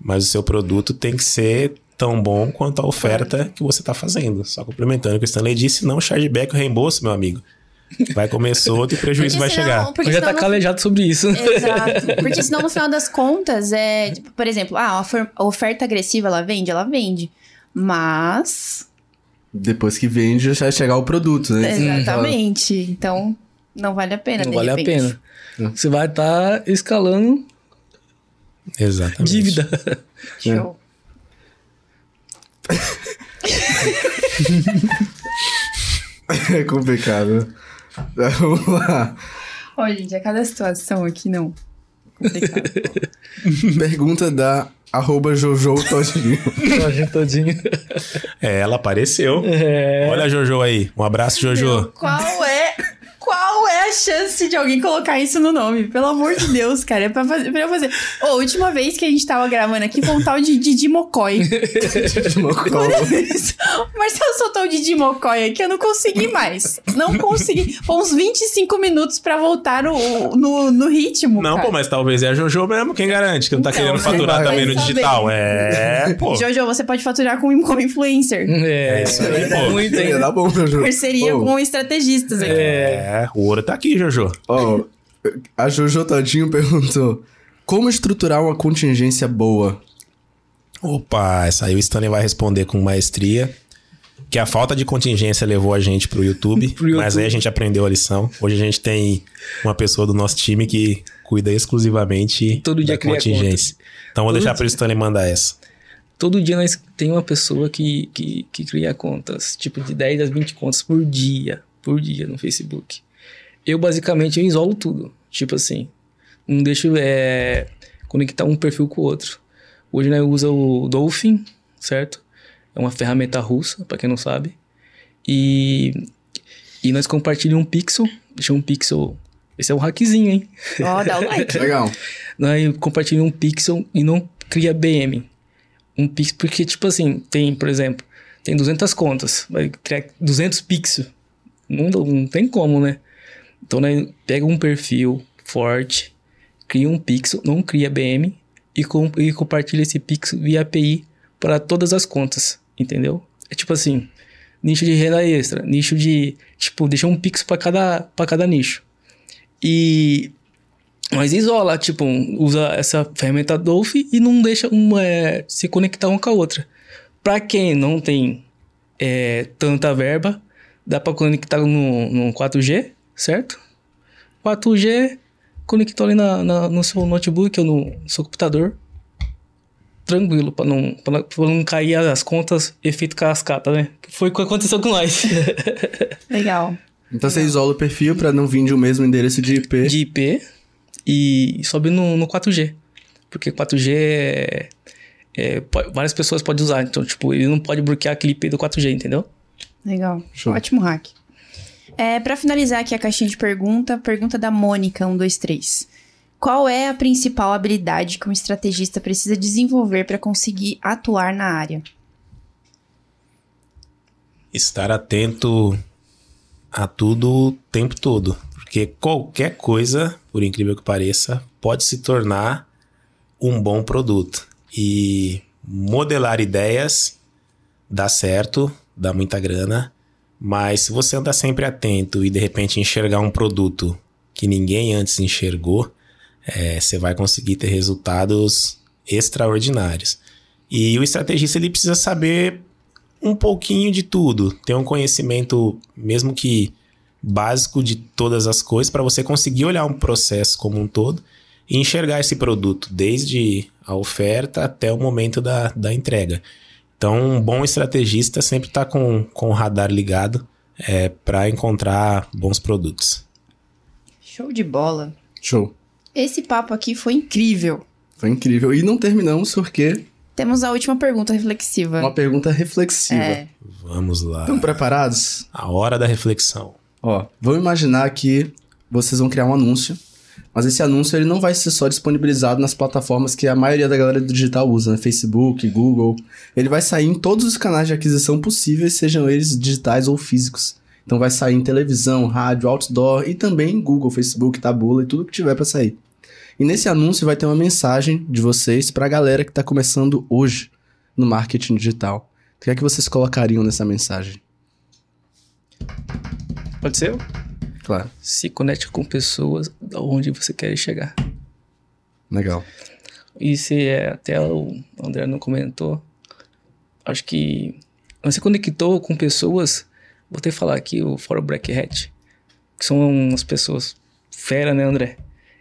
mas o seu produto tem que ser tão bom quanto a oferta que você está fazendo. Só complementando o que o Stanley disse, não chargeback o reembolso, meu amigo. Vai comer solto e o prejuízo vai senão- chegar. Porque Eu já tá senão no- calejado sobre isso. Exato. Porque senão, no final das contas, é. tipo, por exemplo, ah, a ofer- a oferta agressiva ela vende? Ela vende. Mas. Depois que vende, já vai chegar o produto, né? Exatamente. Então, não vale a pena. Não vale a repente. pena. Você vai estar escalando Exatamente. dívida. Show. É complicado. Vamos lá. Olha, gente, a cada situação aqui, não. Complicado. Pergunta da arroba Jojo Todinho. Todinho, todinho. É, ela apareceu. Olha a Jojo aí. Um abraço, Jojo. Qual é. É a chance de alguém colocar isso no nome? Pelo amor de Deus, cara. É pra, fazer, pra eu fazer. Ô, a última vez que a gente tava gravando aqui foi um tal de Didi Mocói. o Marcelo soltou o Didi Mocói aqui, eu não consegui mais. Não consegui. Foi uns 25 minutos pra voltar no, no, no ritmo. Não, cara. pô, mas talvez é a Jojo mesmo. Quem garante que não tá Então, querendo né? faturar Vai também no digital? É, pô. Jojo, você pode faturar com, como influencer. É, isso aí, pô. Muito, hein? Ia dar bom, Jojo. Parceria com estrategistas aqui. É, o ouro tá aqui, Jojo. ó, a Jojo Todinho perguntou: Como estruturar uma contingência boa? Opa, essa aí o Stanley vai responder com maestria. Que a falta de contingência levou a gente pro YouTube, Pro YouTube. mas aí a gente aprendeu a lição. Hoje a gente tem uma pessoa do nosso time que cuida exclusivamente Todo dia da contingência. Então vou Todo deixar pro. Stanley mandar essa. Todo dia nós tem uma pessoa que, que, que cria contas, tipo de 10 a 20 contas por dia, por dia no Facebook. Eu basicamente eu isolo tudo, tipo assim, não deixo é, conectar um perfil com o outro. Hoje nós usa o Dolphin, certo? É uma ferramenta russa, para quem não sabe. E, e nós compartilhamos um pixel, deixa um pixel, esse é um hackzinho, hein? Ó, dá o like. Legal. Nós compartilhamos um pixel e não cria BM. Um pixel, porque, tipo assim, tem, por exemplo, tem 200 contas, vai criar 200 pixels. Não, não tem como, né? Então, nós pega um perfil forte, cria um pixel, não cria BM e, com, e compartilha esse pixel via API para todas as contas, entendeu? É tipo assim, nicho de renda extra, nicho de, tipo, deixa um pixel para cada, cada nicho. E mas isola, tipo, usa essa ferramenta Dolphin e não deixa uma é, se conectar uma com a outra. Pra quem não tem é, tanta verba, dá pra conectar no, no 4G, certo? 4G, conectou ali na, na- no seu notebook ou no seu computador. Tranquilo, pra não, pra não, pra não cair as contas efeito cascata, né? Que foi o que aconteceu com nós. Legal. Então você isola o perfil pra não vir de um mesmo endereço de IP. de IP e sobe no, no 4G. Porque 4G é, é, várias pessoas podem usar. Então, tipo, ele não pode bloquear aquele IP do 4G, entendeu? Legal. Show. Ótimo hack. É, para finalizar aqui a caixinha de pergunta, pergunta da Mônica, 123. Qual é a principal habilidade que um estrategista precisa desenvolver para conseguir atuar na área? Estar atento a tudo o tempo todo. Porque qualquer coisa, por incrível que pareça, pode se tornar um bom produto. E modelar ideias dá certo, dá muita grana, mas se você andar sempre atento e de repente enxergar um produto que ninguém antes enxergou, é, você vai conseguir ter resultados extraordinários. E o estrategista ele precisa saber um pouquinho de tudo, ter um conhecimento, mesmo que básico de todas as coisas, para você conseguir olhar um processo como um todo e enxergar esse produto, desde a oferta até o momento da, da entrega. Então, um bom estrategista sempre está com, com o radar ligado é, para encontrar bons produtos. Show de bola. Show. Esse papo aqui foi incrível. Foi incrível. E não terminamos porque Temos a última pergunta reflexiva. uma pergunta reflexiva. É. Vamos lá. Estão preparados? A hora da reflexão. Ó, vamos imaginar que vocês vão criar um anúncio, mas esse anúncio ele não vai ser só disponibilizado nas plataformas que a maioria da galera do digital usa, né? Facebook, Google. Ele vai sair em todos os canais de aquisição possíveis, sejam eles digitais ou físicos. Então vai sair em televisão, rádio, outdoor e também em Google, Facebook, Tabula e tudo que tiver para sair. E nesse anúncio vai ter uma mensagem de vocês para a galera que está começando hoje no marketing digital. O que é que vocês colocariam nessa mensagem? Pode ser? Claro, Se conecte com pessoas onde você quer chegar. legal. E se é, até o André não comentou, acho que você conectou com pessoas, vou até falar aqui o Fórum Black Hat, que são umas pessoas fera, né, André?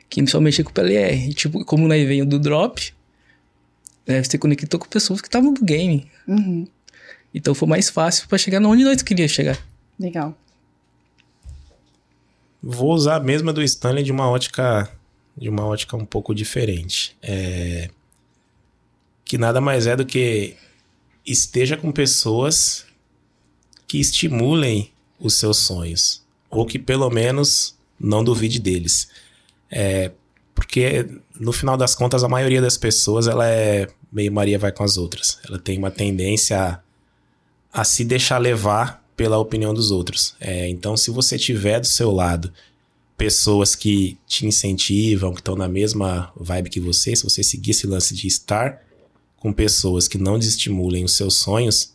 Que só mexer com o PLR. E, tipo, como nós veio do Drop, né, você conectou com pessoas que estavam no game. Uhum. Então foi mais fácil para chegar onde nós queríamos chegar. Legal. Vou usar a mesma do Stanley de uma ótica de uma ótica um pouco diferente. É, que nada mais é do que esteja com pessoas que estimulem os seus sonhos, ou que pelo menos não duvide deles. É, porque no final das contas a maioria das pessoas ela é meio Maria vai com as outras. Ela tem uma tendência a, a se deixar levar pela opinião dos outros. É, então se você tiver do seu lado pessoas que te incentivam, que estão na mesma vibe que você, se você seguir esse lance de estar com pessoas que não desestimulem os seus sonhos,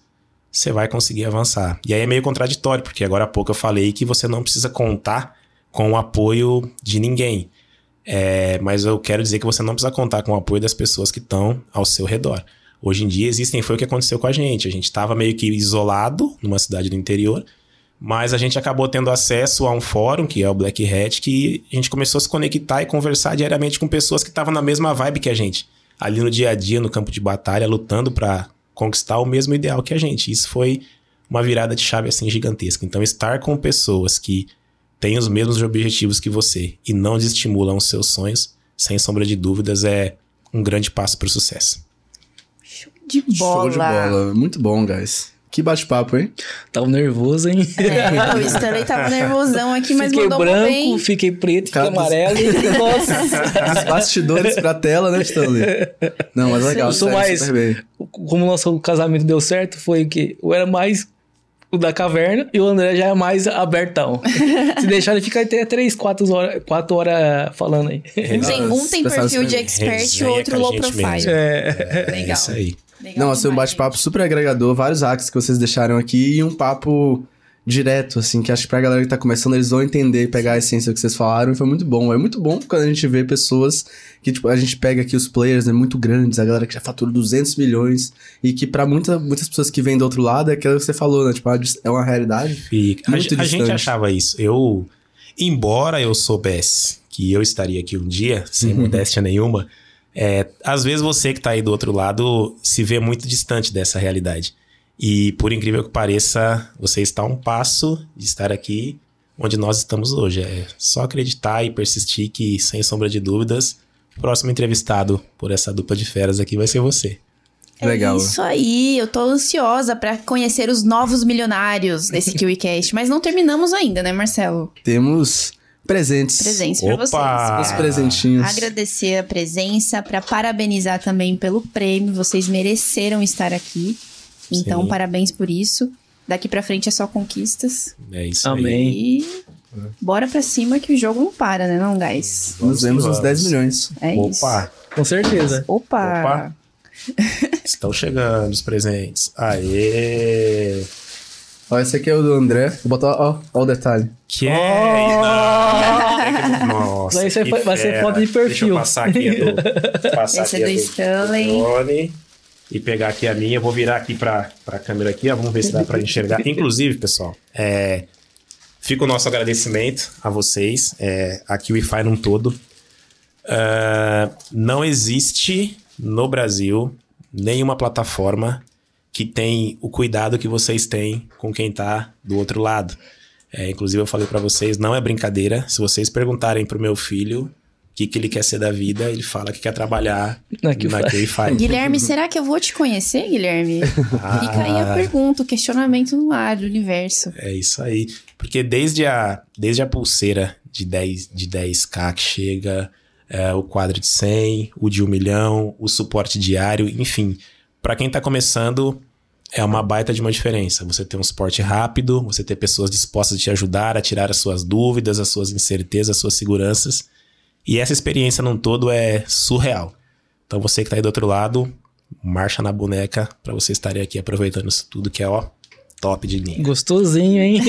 você vai conseguir avançar. E aí é meio contraditório, porque agora há pouco eu falei que você não precisa contar com o apoio de ninguém. É, mas eu quero dizer que você não precisa contar com o apoio das pessoas que estão ao seu redor. Hoje em dia existem, foi o que aconteceu com a gente. A gente estava meio que isolado numa cidade do interior, mas a gente acabou tendo acesso a um fórum, que é o Black Hat, que a gente começou a se conectar e conversar diariamente com pessoas que estavam na mesma vibe que a gente, ali no dia a dia, no campo de batalha, lutando para conquistar o mesmo ideal que a gente. Isso foi uma virada de chave assim gigantesca. Então, estar com pessoas que têm os mesmos objetivos que você e não desestimulam os seus sonhos, sem sombra de dúvidas, é um grande passo para o sucesso. De bola. Show de bola. Muito bom, guys. Que bate-papo, hein? Tava nervoso, hein? É, o Stanley tava nervosão aqui, mas fiquei mandou branco, bem. fiquei preto, fiquei dos- amarelo. Nossa! Dos bastidores pra tela, né, Stanley? Não, mas legal. Eu sou mais-. Como o nosso casamento deu certo, foi o que eu era mais o da caverna e o André já é mais abertão. Se deixar, ele fica até 3, 4 horas, 4 horas falando aí. Um tem, um tem perfil de expert e outro low profile. mesmo. É. É Legal. isso aí. Legal Não, assim, um bate-papo super agregador, vários hacks que vocês deixaram aqui e um papo direto, assim, que acho que pra galera que tá começando, eles vão entender e pegar a essência que vocês falaram e foi muito bom. É muito bom quando a gente vê pessoas que, tipo, a gente pega aqui os players, né, muito grandes, a galera que já fatura 200 milhões e que pra muita, muitas pessoas que vêm do outro lado, é aquilo que você falou, né, tipo, é uma realidade. E a, Muito ge- a gente distante. achava isso. Eu, embora eu soubesse que eu estaria aqui um dia, sem Uhum. modéstia nenhuma, é, às vezes você que tá aí do outro lado se vê muito distante dessa realidade. E por incrível que pareça, você está a um passo de estar aqui onde nós estamos hoje. É só acreditar e persistir que, sem sombra de dúvidas, o próximo entrevistado por essa dupla de feras aqui vai ser você. Legal. É isso aí, eu tô ansiosa pra conhecer os novos milionários desse KiwiCast, mas não terminamos ainda, né, Marcelo? Temos presentes. Presentes pra Opa! vocês. Os presentinhos. Agradecer a presença, pra parabenizar também pelo prêmio, vocês mereceram estar aqui. Então, Sim. parabéns por isso. Daqui pra frente é só conquistas. É isso aí. Amém. E bora pra cima que o jogo não para, né, não, guys? Nos vemos Vamos. 10 milhões. É isso. Opa! Com certeza. Opa! Opa. Estão chegando os presentes. Aê! Ó, esse aqui é o do André. Vou botar, ó, ó o detalhe. Que é? Não. Nossa, Vai ser que fo- vai ser fera. foto de Deixa eu perfil. passar aqui a do, passar Esse é aqui a do Stanley. drone e pegar aqui a minha. Eu vou virar aqui pra, pra câmera aqui, ó. Vamos ver se dá pra enxergar. Inclusive, pessoal, é, fica o nosso agradecimento a vocês, é, aqui o Wi-Fi num todo. Ah, não existe no Brasil nenhuma plataforma que tem o cuidado que vocês têm com quem tá do outro lado. É, inclusive, eu falei pra vocês, não é brincadeira. Se vocês perguntarem pro meu filho o que, que ele quer ser da vida, ele fala que quer trabalhar Na Q-Fi. Guilherme, será que eu vou te conhecer, Guilherme? Fica aí a pergunta, o questionamento no ar do universo. É isso aí. Porque desde a, desde a pulseira de 10, de 10k que chega, é, o quadro de 100, o de 1 milhão, o suporte diário, enfim. Pra quem tá começando, é uma baita de uma diferença. Você ter um suporte rápido, você ter pessoas dispostas a te ajudar a tirar as suas dúvidas, as suas incertezas, as suas seguranças. E essa experiência num todo é surreal. Então você que tá aí do outro lado, marcha na boneca pra você estarem aqui aproveitando isso tudo que é, ó, top de linha. Gostosinho, hein?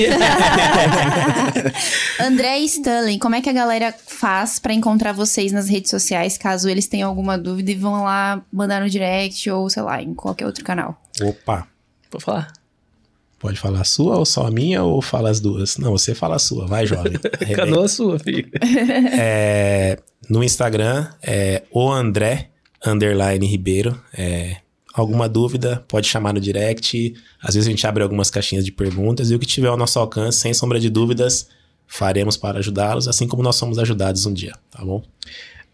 André e Stanley, como é que a galera faz pra encontrar vocês nas redes sociais, caso eles tenham alguma dúvida e vão lá mandar no direct ou, sei lá, em qualquer outro canal? Opa, Vou falar. pode falar a sua ou só a minha ou fala as duas? Não, você fala a sua, vai, jovem. Cadê a sua, filho? É, no Instagram é o André underline Ribeiro. É, alguma dúvida, pode chamar no direct. Às vezes a gente abre algumas caixinhas de perguntas e o que tiver ao nosso alcance, sem sombra de dúvidas, faremos para ajudá-los, assim como nós somos ajudados um dia, tá bom?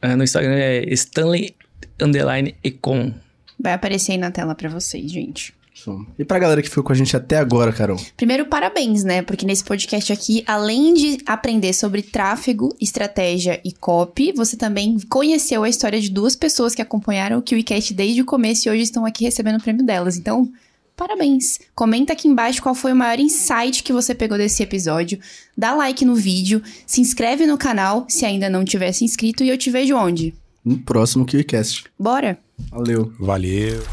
É, no Instagram é Stanley Underline Econ. Vai aparecer aí na tela pra vocês, gente. Som. E pra galera que ficou com a gente até agora, Carol? Primeiro, parabéns, né? Porque nesse podcast aqui, além de aprender sobre tráfego, estratégia e copy, você também conheceu a história de duas pessoas que acompanharam o KiwiCast desde o começo e hoje estão aqui recebendo o prêmio delas. Então, parabéns. Comenta aqui embaixo qual foi o maior insight que você pegou desse episódio. Dá like no vídeo, se inscreve no canal se ainda não tivesse inscrito e eu te vejo onde? No próximo KiwiCast. Bora! Valeu. Valeu.